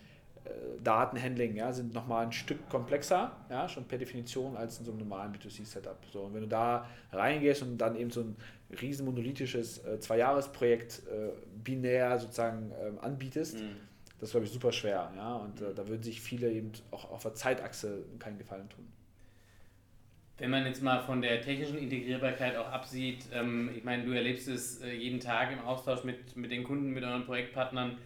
äh, Datenhandling ja, sind nochmal ein Stück komplexer, ja, schon per Definition, als in so einem normalen B2C-Setup. So, und wenn du da reingehst und dann eben so ein riesen monolithisches äh, Zwei-Jahres-Projekt äh, binär sozusagen äh, anbietest, mhm. Das ist, glaube ich, super schwer. Ja, und äh, da würden sich viele eben auch auf der Zeitachse keinen Gefallen tun. Wenn man jetzt mal von der technischen Integrierbarkeit auch absieht, ähm, ich meine, du erlebst es äh, jeden Tag im Austausch mit, mit den Kunden, mit euren Projektpartnern,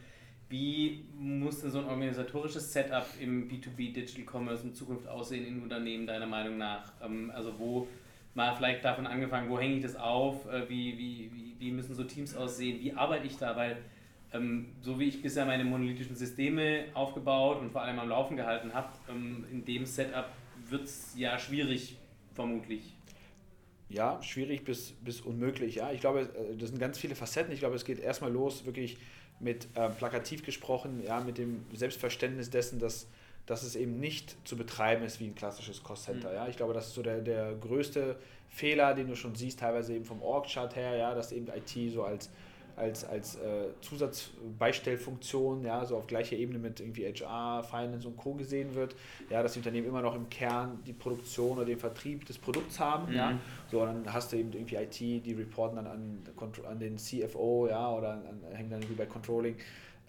wie muss denn so ein organisatorisches Setup im B2B Digital Commerce in Zukunft aussehen in Unternehmen, deiner Meinung nach? Ähm, also wo mal vielleicht davon angefangen, wo hänge ich das auf, äh, wie, wie, wie, wie müssen so Teams aussehen, wie arbeite ich da, weil ähm, so wie ich bisher meine monolithischen Systeme aufgebaut und vor allem am Laufen gehalten habe, ähm, in dem Setup wird es ja schwierig, vermutlich. Ja, schwierig bis, bis unmöglich. Ja, ich glaube, äh, das sind ganz viele Facetten. Ich glaube, es geht erstmal los, wirklich mit äh, plakativ gesprochen, ja, mit dem Selbstverständnis dessen, dass, dass es eben nicht zu betreiben ist wie ein klassisches Cost-Center. Mhm. Ja. Ich glaube, das ist so der, der größte Fehler, den du schon siehst, teilweise eben vom Org-Chart her, ja, dass eben IT so als als, als äh, Zusatzbeistellfunktion, ja, so auf gleicher Ebene mit irgendwie HR, Finance und Co. gesehen wird, ja, dass die Unternehmen immer noch im Kern die Produktion oder den Vertrieb des Produkts haben, mhm. ja, so, dann hast du eben irgendwie IT, die reporten dann an, an den CFO, ja, oder an, hängen dann irgendwie bei Controlling,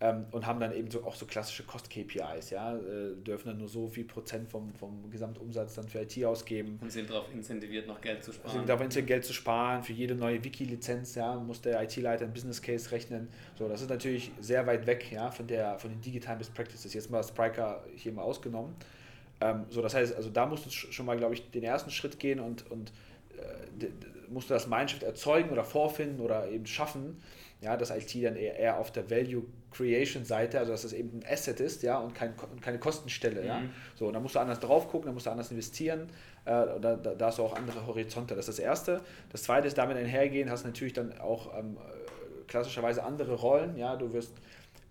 ähm, und haben dann eben so auch so klassische Cost-KPIs, ja, äh, dürfen dann nur so viel Prozent vom, vom Gesamtumsatz dann für IT ausgeben. Und sind darauf incentiviert, noch Geld zu sparen. Sind darauf incentiviert, Geld zu sparen. Für jede neue Wiki-Lizenz ja, muss der IT-Leiter ein Business Case rechnen. So, das ist natürlich sehr weit weg ja, von, der, von den digitalen Best Practices. Jetzt mal Spriker hier mal ausgenommen. Ähm, so, das heißt, also da musst du schon mal, glaube ich, den ersten Schritt gehen und, und äh, musst du das Mindshift erzeugen oder vorfinden oder eben schaffen, ja, dass IT dann eher, eher auf der Value Creation Seite, also dass es eben ein Asset ist, ja, und, kein, und keine Kostenstelle, mhm. ja. So, und da musst du anders drauf gucken, da musst du anders investieren, äh, da, da, da, hast du auch andere Horizonte. Das ist das Erste. Das Zweite ist, damit einhergehen, hast du natürlich dann auch ähm, klassischerweise andere Rollen, ja, du wirst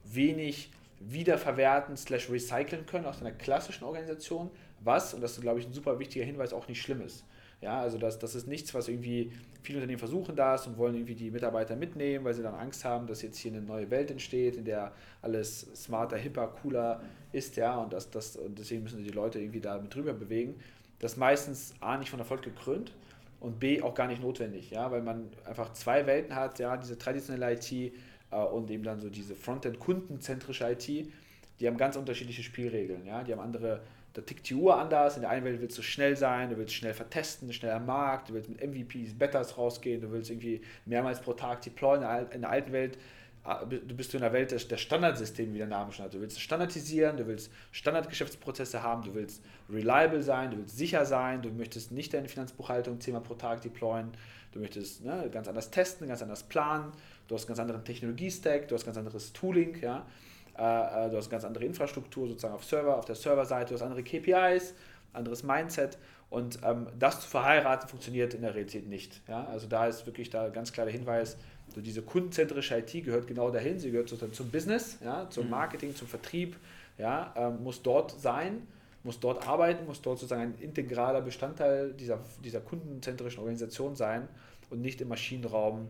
wenig wiederverwerten slash recyceln können aus einer klassischen Organisation, was, und das ist, glaube ich, ein super wichtiger Hinweis, auch nicht schlimm ist. Ja, also das, das ist nichts, was irgendwie viele Unternehmen versuchen das und wollen irgendwie die Mitarbeiter mitnehmen, weil sie dann Angst haben, dass jetzt hier eine neue Welt entsteht, in der alles smarter, hipper, cooler ist, ja, und, das, das, und deswegen müssen die Leute irgendwie da mit drüber bewegen. Das ist meistens A, nicht von Erfolg gekrönt und B, auch gar nicht notwendig, ja, weil man einfach zwei Welten hat, ja, diese traditionelle IT äh, und eben dann so diese Frontend-kundenzentrische IT, die haben ganz unterschiedliche Spielregeln, ja, die haben andere da tickt die Uhr anders. In der einen Welt willst du schnell sein, du willst schnell vertesten, schnell am Markt, du willst mit MVPs, Betters rausgehen, du willst irgendwie mehrmals pro Tag deployen. In der alten Welt ah, du bist du in der Welt der Standardsysteme, wie der Name schon hat. Du willst standardisieren, du willst Standardgeschäftsprozesse haben, du willst reliable sein, du willst sicher sein, du möchtest nicht deine Finanzbuchhaltung zehnmal pro Tag deployen, du möchtest ne, ganz anders testen, ganz anders planen, du hast einen ganz anderen Technologie-Stack, du hast ganz anderes Tooling, ja. Äh, äh, du hast ganz andere Infrastruktur sozusagen auf Server, auf der Serverseite, du hast andere KPIs, anderes Mindset und ähm, das zu verheiraten funktioniert in der Realität nicht. Ja? Also da ist wirklich da ganz klar der Hinweis, so diese kundenzentrische IT gehört genau dahin, sie gehört sozusagen zum Business, ja, zum mhm. Marketing, zum Vertrieb, ja, ähm, muss dort sein, muss dort arbeiten, muss dort sozusagen ein integraler Bestandteil dieser, dieser kundenzentrischen Organisation sein und nicht im Maschinenraum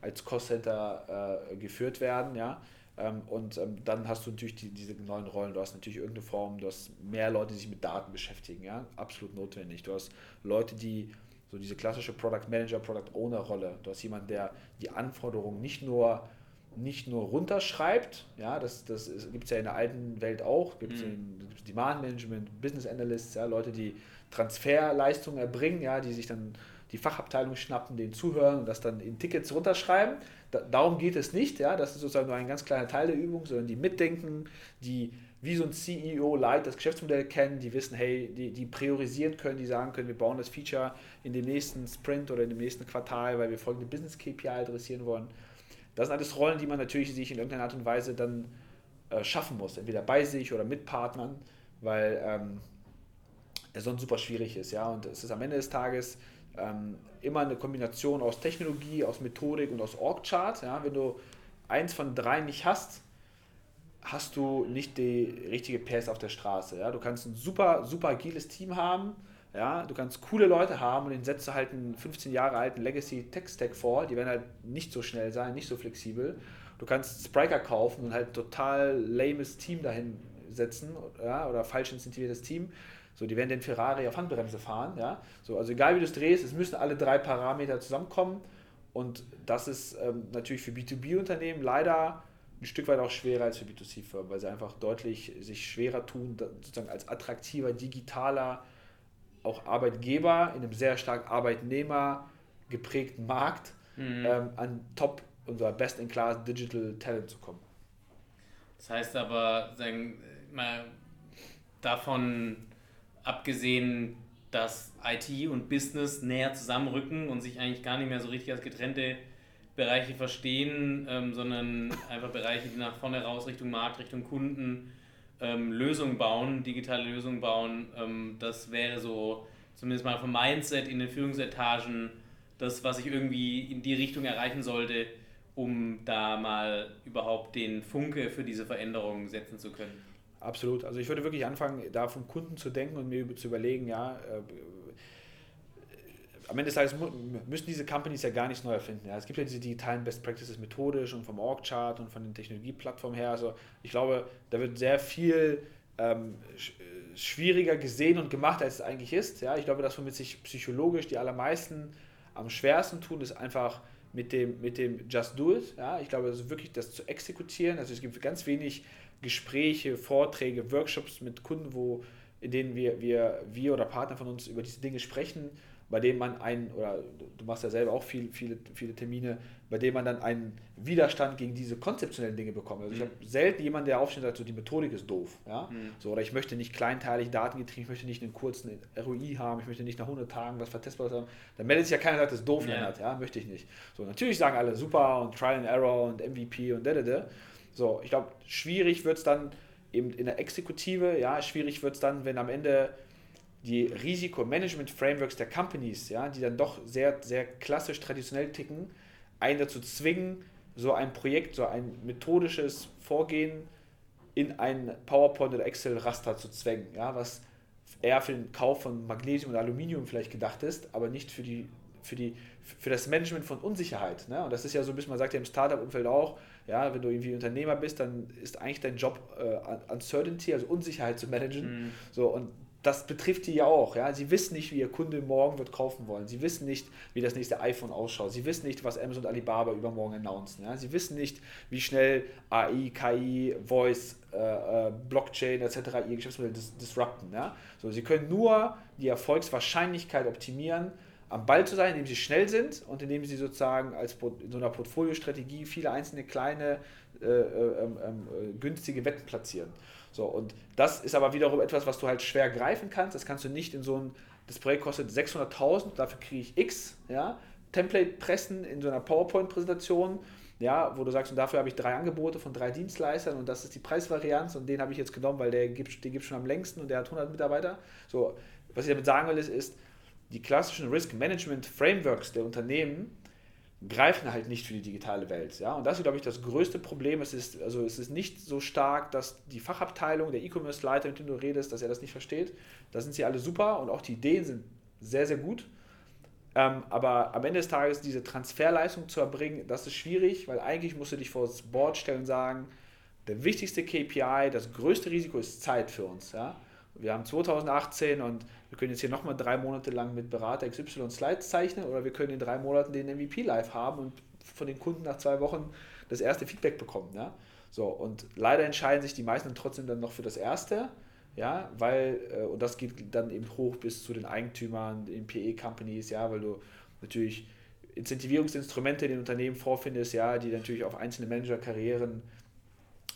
als Cost-Center äh, geführt werden. Ja? Ähm, und ähm, dann hast du natürlich die, diese neuen Rollen. Du hast natürlich irgendeine Form, du hast mehr Leute, die sich mit Daten beschäftigen. Ja? Absolut notwendig. Du hast Leute, die so diese klassische Product Manager, Product Owner Rolle. Du hast jemanden, der die Anforderungen nicht nur nicht nur runterschreibt, ja, das, das gibt es ja in der alten Welt auch, gibt es mhm. Demand Management, Business Analysts, ja, Leute, die Transferleistungen erbringen, ja, die sich dann die Fachabteilung schnappen, denen zuhören und das dann in Tickets runterschreiben. Da, darum geht es nicht, ja, das ist sozusagen nur ein ganz kleiner Teil der Übung, sondern die mitdenken, die wie so ein CEO Light das Geschäftsmodell kennen, die wissen, hey, die, die priorisieren können, die sagen können, wir bauen das Feature in dem nächsten Sprint oder in dem nächsten Quartal, weil wir folgende Business KPI adressieren wollen. Das sind alles Rollen, die man natürlich sich in irgendeiner Art und Weise dann äh, schaffen muss, entweder bei sich oder mit Partnern, weil ähm, es sonst super schwierig ist, ja, und es ist am Ende des Tages ähm, immer eine Kombination aus Technologie, aus Methodik und aus Org-Chart. Ja? Wenn du eins von drei nicht hast, hast du nicht die richtige PS auf der Straße. Ja? Du kannst ein super, super agiles Team haben, ja? du kannst coole Leute haben und den setzt du halt einen 15 Jahre alten Legacy Tech Stack vor, die werden halt nicht so schnell sein, nicht so flexibel. Du kannst Spriker kaufen und halt total lames Team dahin setzen ja? oder falsch incentiviertes Team so, die werden den Ferrari auf Handbremse fahren, ja. So, also egal wie du es drehst, es müssen alle drei Parameter zusammenkommen. Und das ist ähm, natürlich für B2B-Unternehmen leider ein Stück weit auch schwerer als für B2C-Firmen, weil sie einfach deutlich sich schwerer tun, sozusagen als attraktiver, digitaler, auch Arbeitgeber in einem sehr stark Arbeitnehmer geprägten Markt mhm. ähm, an Top unserer Best-in-Class Digital Talent zu kommen. Das heißt aber, sagen, mal davon abgesehen, dass IT und Business näher zusammenrücken und sich eigentlich gar nicht mehr so richtig als getrennte Bereiche verstehen, ähm, sondern einfach Bereiche, die nach vorne raus Richtung Markt, Richtung Kunden ähm, Lösungen bauen, digitale Lösungen bauen. Ähm, das wäre so zumindest mal vom Mindset in den Führungsetagen das, was ich irgendwie in die Richtung erreichen sollte, um da mal überhaupt den Funke für diese Veränderung setzen zu können? Absolut. Also ich würde wirklich anfangen, da vom Kunden zu denken und mir zu überlegen, ja, äh, am Ende des Tages müssen diese Companies ja gar nichts neu erfinden. Ja. Es gibt ja diese digitalen Best Practices methodisch und vom Org-Chart und von den Technologieplattformen her. Also ich glaube, da wird sehr viel ähm, schwieriger gesehen und gemacht, als es eigentlich ist. Ja. Ich glaube, das, womit sich psychologisch die allermeisten am schwersten tun, ist einfach mit dem, mit dem Just Do It. Ja. Ich glaube, das ist wirklich das zu exekutieren. Also es gibt ganz wenig Gespräche, Vorträge, Workshops mit Kunden, wo, in denen wir, wir, wir oder Partner von uns über diese Dinge sprechen bei dem man einen, oder du machst ja selber auch viel, viele, viele Termine, bei dem man dann einen Widerstand gegen diese konzeptionellen Dinge bekommt. Also mhm. ich habe selten jemanden, der aufsteht und sagt, so die Methodik ist doof. Ja? Mhm. So, oder ich möchte nicht kleinteilig datengetrieben, ich möchte nicht einen kurzen ROI haben, ich möchte nicht nach 100 Tagen was vertestbares haben. Dann meldet sich ja keiner, der sagt, das ist doof, ja. Lennart, ja, möchte ich nicht. So, natürlich sagen alle super und Trial and Error und MVP und da, da, da. So, ich glaube, schwierig wird es dann eben in der Exekutive, ja, schwierig wird es dann, wenn am Ende die Risikomanagement-Frameworks der Companies, ja, die dann doch sehr, sehr klassisch traditionell ticken, einen dazu zwingen, so ein Projekt, so ein methodisches Vorgehen in ein PowerPoint oder Excel-Raster zu zwängen, ja, was eher für den Kauf von Magnesium und Aluminium vielleicht gedacht ist, aber nicht für, die, für, die, für das Management von Unsicherheit. Ne? Und das ist ja so ein bisschen, man sagt ja im Startup-Umfeld auch, ja, wenn du irgendwie Unternehmer bist, dann ist eigentlich dein Job äh, Uncertainty, also Unsicherheit zu managen. Mhm. So, und das betrifft die ja auch. Ja? Sie wissen nicht, wie ihr Kunde morgen wird kaufen wollen. Sie wissen nicht, wie das nächste iPhone ausschaut. Sie wissen nicht, was Amazon und Alibaba übermorgen announcen. Ja? Sie wissen nicht, wie schnell AI, KI, Voice, äh, äh, Blockchain etc. ihr Geschäftsmodell dis disrupten. Ja? So, sie können nur die Erfolgswahrscheinlichkeit optimieren, am Ball zu sein, indem sie schnell sind und indem sie sozusagen als in so einer Portfoliostrategie viele einzelne kleine äh, äh ähm, ähm, äh, günstige Wetten platzieren. So, und das ist aber wiederum etwas, was du halt schwer greifen kannst. Das kannst du nicht in so ein, das Projekt kostet 600.000, dafür kriege ich X, ja, Template pressen in so einer PowerPoint-Präsentation, ja, wo du sagst, und dafür habe ich drei Angebote von drei Dienstleistern und das ist die Preisvarianz und den habe ich jetzt genommen, weil der gibt, den gibt schon am längsten und der hat 100 Mitarbeiter. So, was ich damit sagen will, ist, ist die klassischen Risk Management Frameworks der Unternehmen, greifen halt nicht für die digitale Welt. Ja? Und das ist, glaube ich, das größte Problem. Es ist, also es ist nicht so stark, dass die Fachabteilung, der E-Commerce-Leiter, mit dem du redest, dass er das nicht versteht. Da sind sie alle super und auch die Ideen sind sehr, sehr gut. Ähm, aber am Ende des Tages diese Transferleistung zu erbringen, das ist schwierig, weil eigentlich musst du dich vor das Board stellen und sagen, der wichtigste KPI, das größte Risiko ist Zeit für uns. Ja? Wir haben 2018 und wir können jetzt hier nochmal drei Monate lang mit Berater XY Slides zeichnen oder wir können in drei Monaten den MVP live haben und von den Kunden nach zwei Wochen das erste Feedback bekommen. Ja? So, und leider entscheiden sich die meisten trotzdem dann noch für das erste, ja, weil, äh, und das geht dann eben hoch bis zu den Eigentümern, den PE-Companies, ja, weil du natürlich Incentivierungsinstrumente den Unternehmen vorfindest, ja, die natürlich auf einzelne Managerkarrieren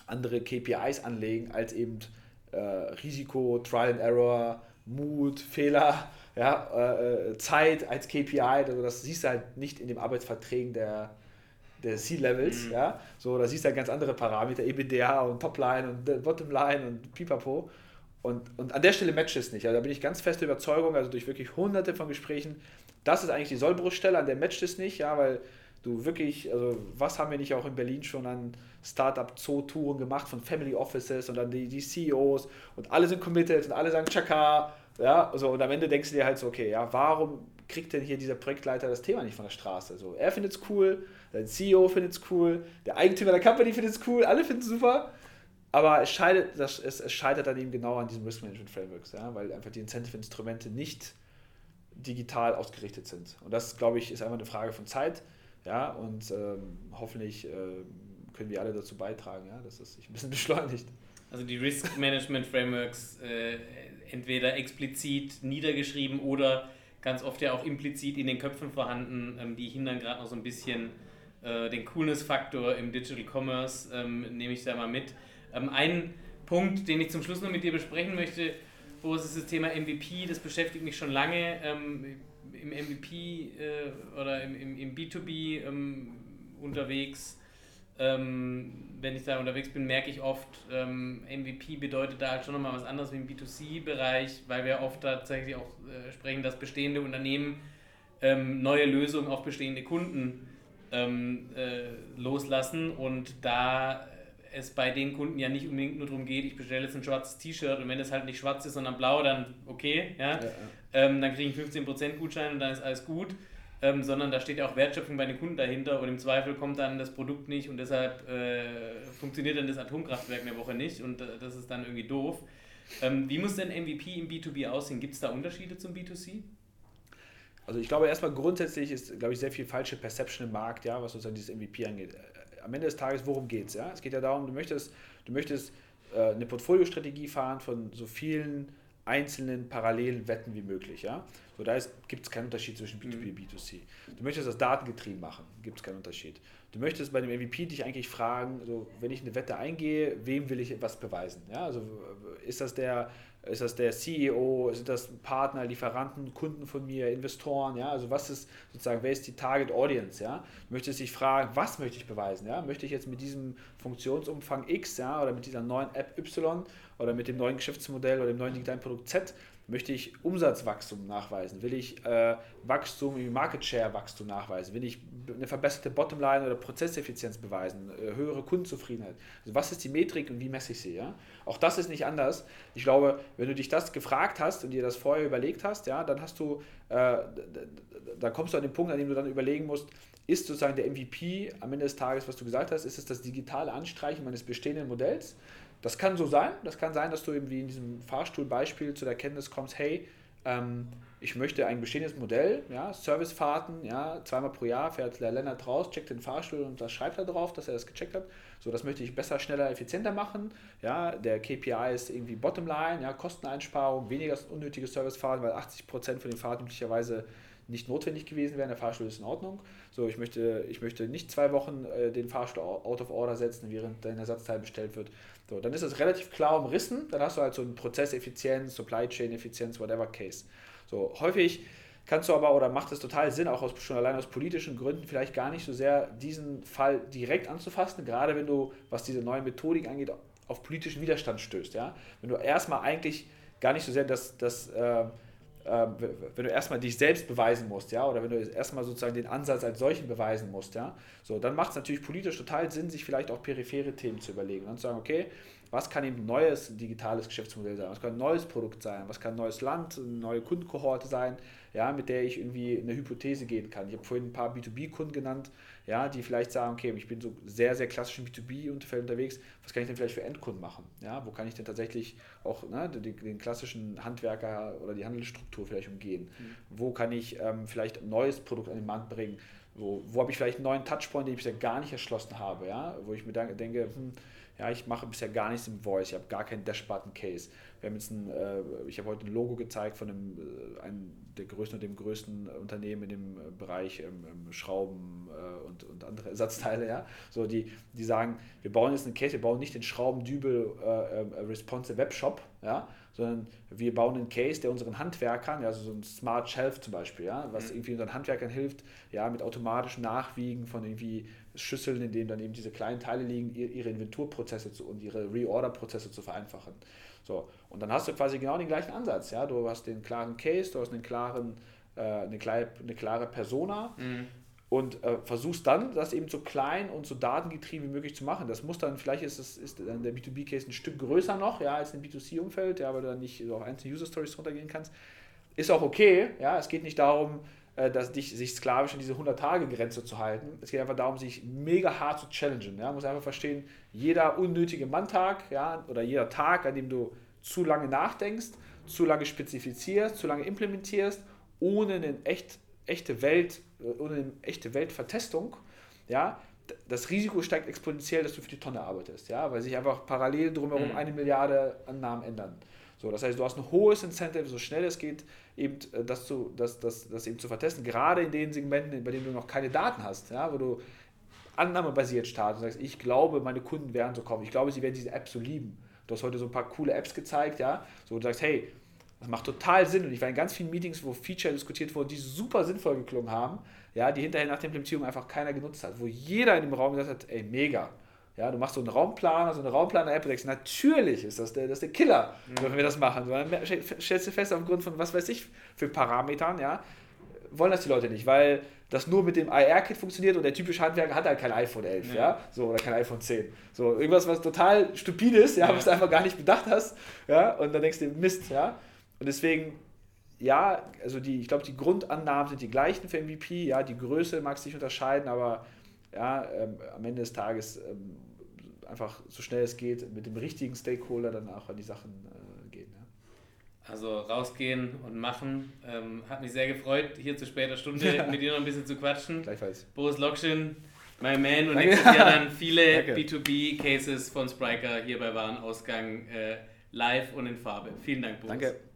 andere KPIs anlegen, als eben äh, Risiko, Trial and Error, Mut, Fehler, ja, äh, äh Zeit als KPI, also das siehst du halt nicht in den Arbeitsverträgen der, der C-Levels, mhm. ja, so, da siehst du halt ganz andere Parameter, EBITDA und Topline und Bottomline und pipapo. Und, und an der Stelle matcht es nicht, also da bin ich ganz feste Überzeugung, also durch wirklich hunderte von Gesprächen, das ist eigentlich die Sollbruchstelle, an der matcht es nicht, ja, weil du wirklich, also was haben wir nicht auch in Berlin schon an Startup-Zoo-Touren gemacht von Family Offices und dann die, die CEOs und alle sind committed und alle sagen Chaka, ja, so und am Ende denkst du dir halt so, okay, ja, warum kriegt denn hier dieser Projektleiter das Thema nicht von der Straße? So, er findet es cool, der CEO findet es cool, der Eigentümer der Company findet es cool, alle finden es super, aber es scheitert, das, es, es scheitert dann eben genau an diesen Risk Management Frameworks, ja, weil einfach die Incentive-Instrumente nicht digital ausgerichtet sind. Und das, glaube ich, ist einfach eine Frage von Zeit. Ja, und ähm, hoffentlich äh, können wir alle dazu beitragen, ja, dass es sich ein bisschen beschleunigt. Also die Risk Management Frameworks äh, entweder explizit niedergeschrieben oder ganz oft ja auch implizit in den Köpfen vorhanden, ähm, die hindern gerade noch so ein bisschen äh, den Coolness-Faktor im Digital Commerce, ähm, nehme ich da mal mit. Ähm, ein Punkt, den ich zum Schluss noch mit dir besprechen möchte, wo ist das Thema MVP, das beschäftigt mich schon lange. Im MVP äh, oder im, im, im B2B ähm, unterwegs, ähm, wenn ich da unterwegs bin, merke ich oft, ähm, MVP bedeutet da halt schon nochmal was anderes wie im B2C-Bereich, weil wir oft tatsächlich auch äh, sprechen, dass bestehende Unternehmen ähm, neue Lösungen auf bestehende Kunden ähm, äh, loslassen und da es bei den Kunden ja nicht unbedingt nur darum geht, ich bestelle jetzt ein schwarzes T-Shirt und wenn es halt nicht schwarz ist, sondern blau, dann okay, ja, ja, ja. Ähm, dann kriege ich einen 15% Gutschein und dann ist alles gut. Ähm, sondern da steht ja auch Wertschöpfung bei den Kunden dahinter und im Zweifel kommt dann das Produkt nicht und deshalb äh, funktioniert dann das Atomkraftwerk eine Woche nicht und äh, das ist dann irgendwie doof. Ähm, wie muss denn MVP im B2B aussehen? Gibt es da Unterschiede zum B2C? Also ich glaube erstmal grundsätzlich ist, glaube ich, sehr viel falsche Perception im Markt, ja, was sozusagen dieses MVP angeht am Ende des Tages, worum geht es? Ja? Es geht ja darum, du möchtest, du möchtest äh, eine Portfoliostrategie fahren von so vielen einzelnen parallelen Wetten wie möglich. Ja? So, da gibt es keinen Unterschied zwischen B2B und B2C. Du möchtest das datengetrieben machen, gibt es keinen Unterschied. Du möchtest bei dem MVP dich eigentlich fragen, so, wenn ich eine Wette eingehe, wem will ich was beweisen? Ja? Also ist das der ist das der CEO? Sind das Partner, Lieferanten, Kunden von mir, Investoren? Ja, also was ist sozusagen, wer ist die Target Audience? Ja, möchte sich fragen, was möchte ich beweisen? Ja, möchte ich jetzt mit diesem Funktionsumfang X, ja, oder mit dieser neuen App Y oder mit dem neuen Geschäftsmodell oder dem neuen digitalen Produkt Z Möchte ich Umsatzwachstum nachweisen? Will ich äh, Wachstum, Market Share Wachstum nachweisen? Will ich eine verbesserte Bottomline oder Prozesseffizienz beweisen? Äh, höhere Kundenzufriedenheit? Also was ist die Metrik und wie messe ich sie? Ja? Auch das ist nicht anders. Ich glaube, wenn du dich das gefragt hast und dir das vorher überlegt hast, ja, dann hast du, äh, da kommst du an den Punkt, an dem du dann überlegen musst, ist sozusagen der MVP am Ende des Tages, was du gesagt hast, ist es das digitale Anstreichen meines bestehenden Modells? Das kann so sein. Das kann sein, dass du eben wie in diesem Fahrstuhlbeispiel zu der Kenntnis kommst, hey, ähm, ich möchte ein bestehendes Modell, ja, Servicefahrten, ja, zweimal pro Jahr fährt der Lennart raus, checkt den Fahrstuhl und das schreibt er drauf, dass er das gecheckt hat. So, das möchte ich besser, schneller, effizienter machen. Ja, der KPI ist irgendwie Bottomline, ja, Kosteneinsparung, weniger unnötige Servicefahrten, weil 80% von den Fahrten möglicherweise nicht notwendig gewesen wären. Der Fahrstuhl ist in Ordnung. So, ich möchte, ich möchte nicht zwei Wochen äh, den Fahrstuhl out of order setzen, während dein Ersatzteil bestellt wird. So, dann ist es relativ klar umrissen. Dann hast du halt so eine Prozesseffizienz, Supply Chain Effizienz, whatever case. So, häufig kannst du aber oder macht es total Sinn, auch aus, schon allein aus politischen Gründen, vielleicht gar nicht so sehr diesen Fall direkt anzufassen, gerade wenn du, was diese neue Methodik angeht, auf politischen Widerstand stößt. Ja? Wenn du erstmal eigentlich gar nicht so sehr das, das äh, wenn du erstmal dich selbst beweisen musst, ja, oder wenn du erstmal sozusagen den Ansatz als solchen beweisen musst, ja, so, dann macht es natürlich politisch total Sinn, sich vielleicht auch periphere Themen zu überlegen und zu sagen, okay, was kann eben ein neues digitales Geschäftsmodell sein, was kann ein neues Produkt sein, was kann ein neues Land, eine neue Kundenkohorte sein, ja, mit der ich irgendwie eine Hypothese gehen kann. Ich habe vorhin ein paar B2B-Kunden genannt, ja, die vielleicht sagen, okay, ich bin so sehr, sehr klassisch im B2B-Umfeld unterwegs, was kann ich denn vielleicht für Endkunden machen? Ja, wo kann ich denn tatsächlich auch ne, den, den klassischen Handwerker oder die Handelsstruktur vielleicht umgehen? Mhm. Wo kann ich ähm, vielleicht ein neues Produkt an den Markt bringen? Wo, wo habe ich vielleicht einen neuen Touchpoint, den ich bisher gar nicht erschlossen habe, ja, wo ich mir denke, hm, ja, ich mache bisher gar nichts im Voice, ich habe gar keinen Dash-Button-Case. Wir haben jetzt ein, äh, ich habe heute ein Logo gezeigt von einem, äh, einem der größten und dem größten Unternehmen in dem äh, Bereich ähm, ähm, Schrauben und, und andere Ersatzteile, ja. So, die, die sagen, wir bauen jetzt einen Case, wir bauen nicht den Schraubendübel äh, äh, Responsive Webshop, ja, sondern wir bauen einen Case, der unseren Handwerkern, ja, also so ein Smart Shelf zum Beispiel, ja, was mhm. irgendwie unseren Handwerkern hilft, ja, mit automatischem Nachwiegen von irgendwie Schüsseln, in denen dann eben diese kleinen Teile liegen, ihre Inventurprozesse zu, und ihre Reorder-Prozesse zu vereinfachen. So, und dann hast du quasi genau den gleichen Ansatz. Ja? Du hast den klaren Case, du hast einen klaren, äh, eine, klare, eine klare Persona mhm. und äh, versuchst dann, das eben so klein und so datengetrieben wie möglich zu machen. Das muss dann, vielleicht ist, es, ist dann der B2B-Case ein Stück größer noch ja, als ein B2C-Umfeld, ja, weil du dann nicht so auf einzelne User-Stories runtergehen kannst. Ist auch okay, ja, es geht nicht darum, dass dich, sich sklavisch an diese 100-Tage-Grenze zu halten. Es geht einfach darum, sich mega hart zu challengen. Ja? Man muss einfach verstehen, jeder unnötige Manntag ja, oder jeder Tag, an dem du zu lange nachdenkst, zu lange spezifizierst, zu lange implementierst, ohne eine echt, echte Welt, äh, ohne eine echte Weltvertestung, ja, das Risiko steigt exponentiell, dass du für die Tonne arbeitest, ja, weil sich einfach parallel drumherum mhm. eine Milliarde Annahmen ändern. So, das heißt, du hast ein hohes Incentive, so schnell es geht, eben äh, das, zu, das, das, das eben zu vertesten, gerade in den Segmenten, bei denen du noch keine Daten hast, ja, wo du annahmebasiert startest und sagst, ich glaube, meine Kunden werden so kommen, ich glaube, sie werden diese App so lieben. Du hast heute so ein paar coole Apps gezeigt, ja, so du sagst, hey, das macht total Sinn. Und ich war in ganz vielen Meetings, wo Feature diskutiert wurden, die super sinnvoll geklungen haben, ja, die hinterher nach der Implementierung einfach keiner genutzt hat, wo jeder in dem Raum gesagt hat, ey, mega, ja, du machst so einen Raumplaner, so eine Raumplaner-App und denkst, natürlich ist das der, das der Killer, mhm. wenn wir das machen. So, dann stellst du fest, aufgrund von was weiß ich für Parametern, ja, wollen das die Leute nicht, weil das nur mit dem IR-Kit funktioniert und der typische Handwerker hat halt kein iPhone 11, ja. ja, so oder kein iPhone 10. So irgendwas, was total stupid ist, ja, ja, was du einfach gar nicht bedacht hast, ja, und dann denkst du, Mist, ja. Und deswegen ja, also die, ich glaube, die Grundannahmen sind die gleichen für MVP, ja, die Größe mag sich unterscheiden, aber ja, ähm, am Ende des Tages ähm, einfach so schnell es geht mit dem richtigen Stakeholder dann auch an die Sachen äh, gehen. Ja. Also rausgehen und machen. Ähm, hat mich sehr gefreut, hier zu später Stunde ja. mit dir noch ein bisschen zu quatschen. Gleichfalls. Boris Lokschin, mein Man und nächstes Jahr dann viele B2B-Cases von Spriker hier bei Warenausgang äh, live und in Farbe. Vielen Dank, Boris. Danke.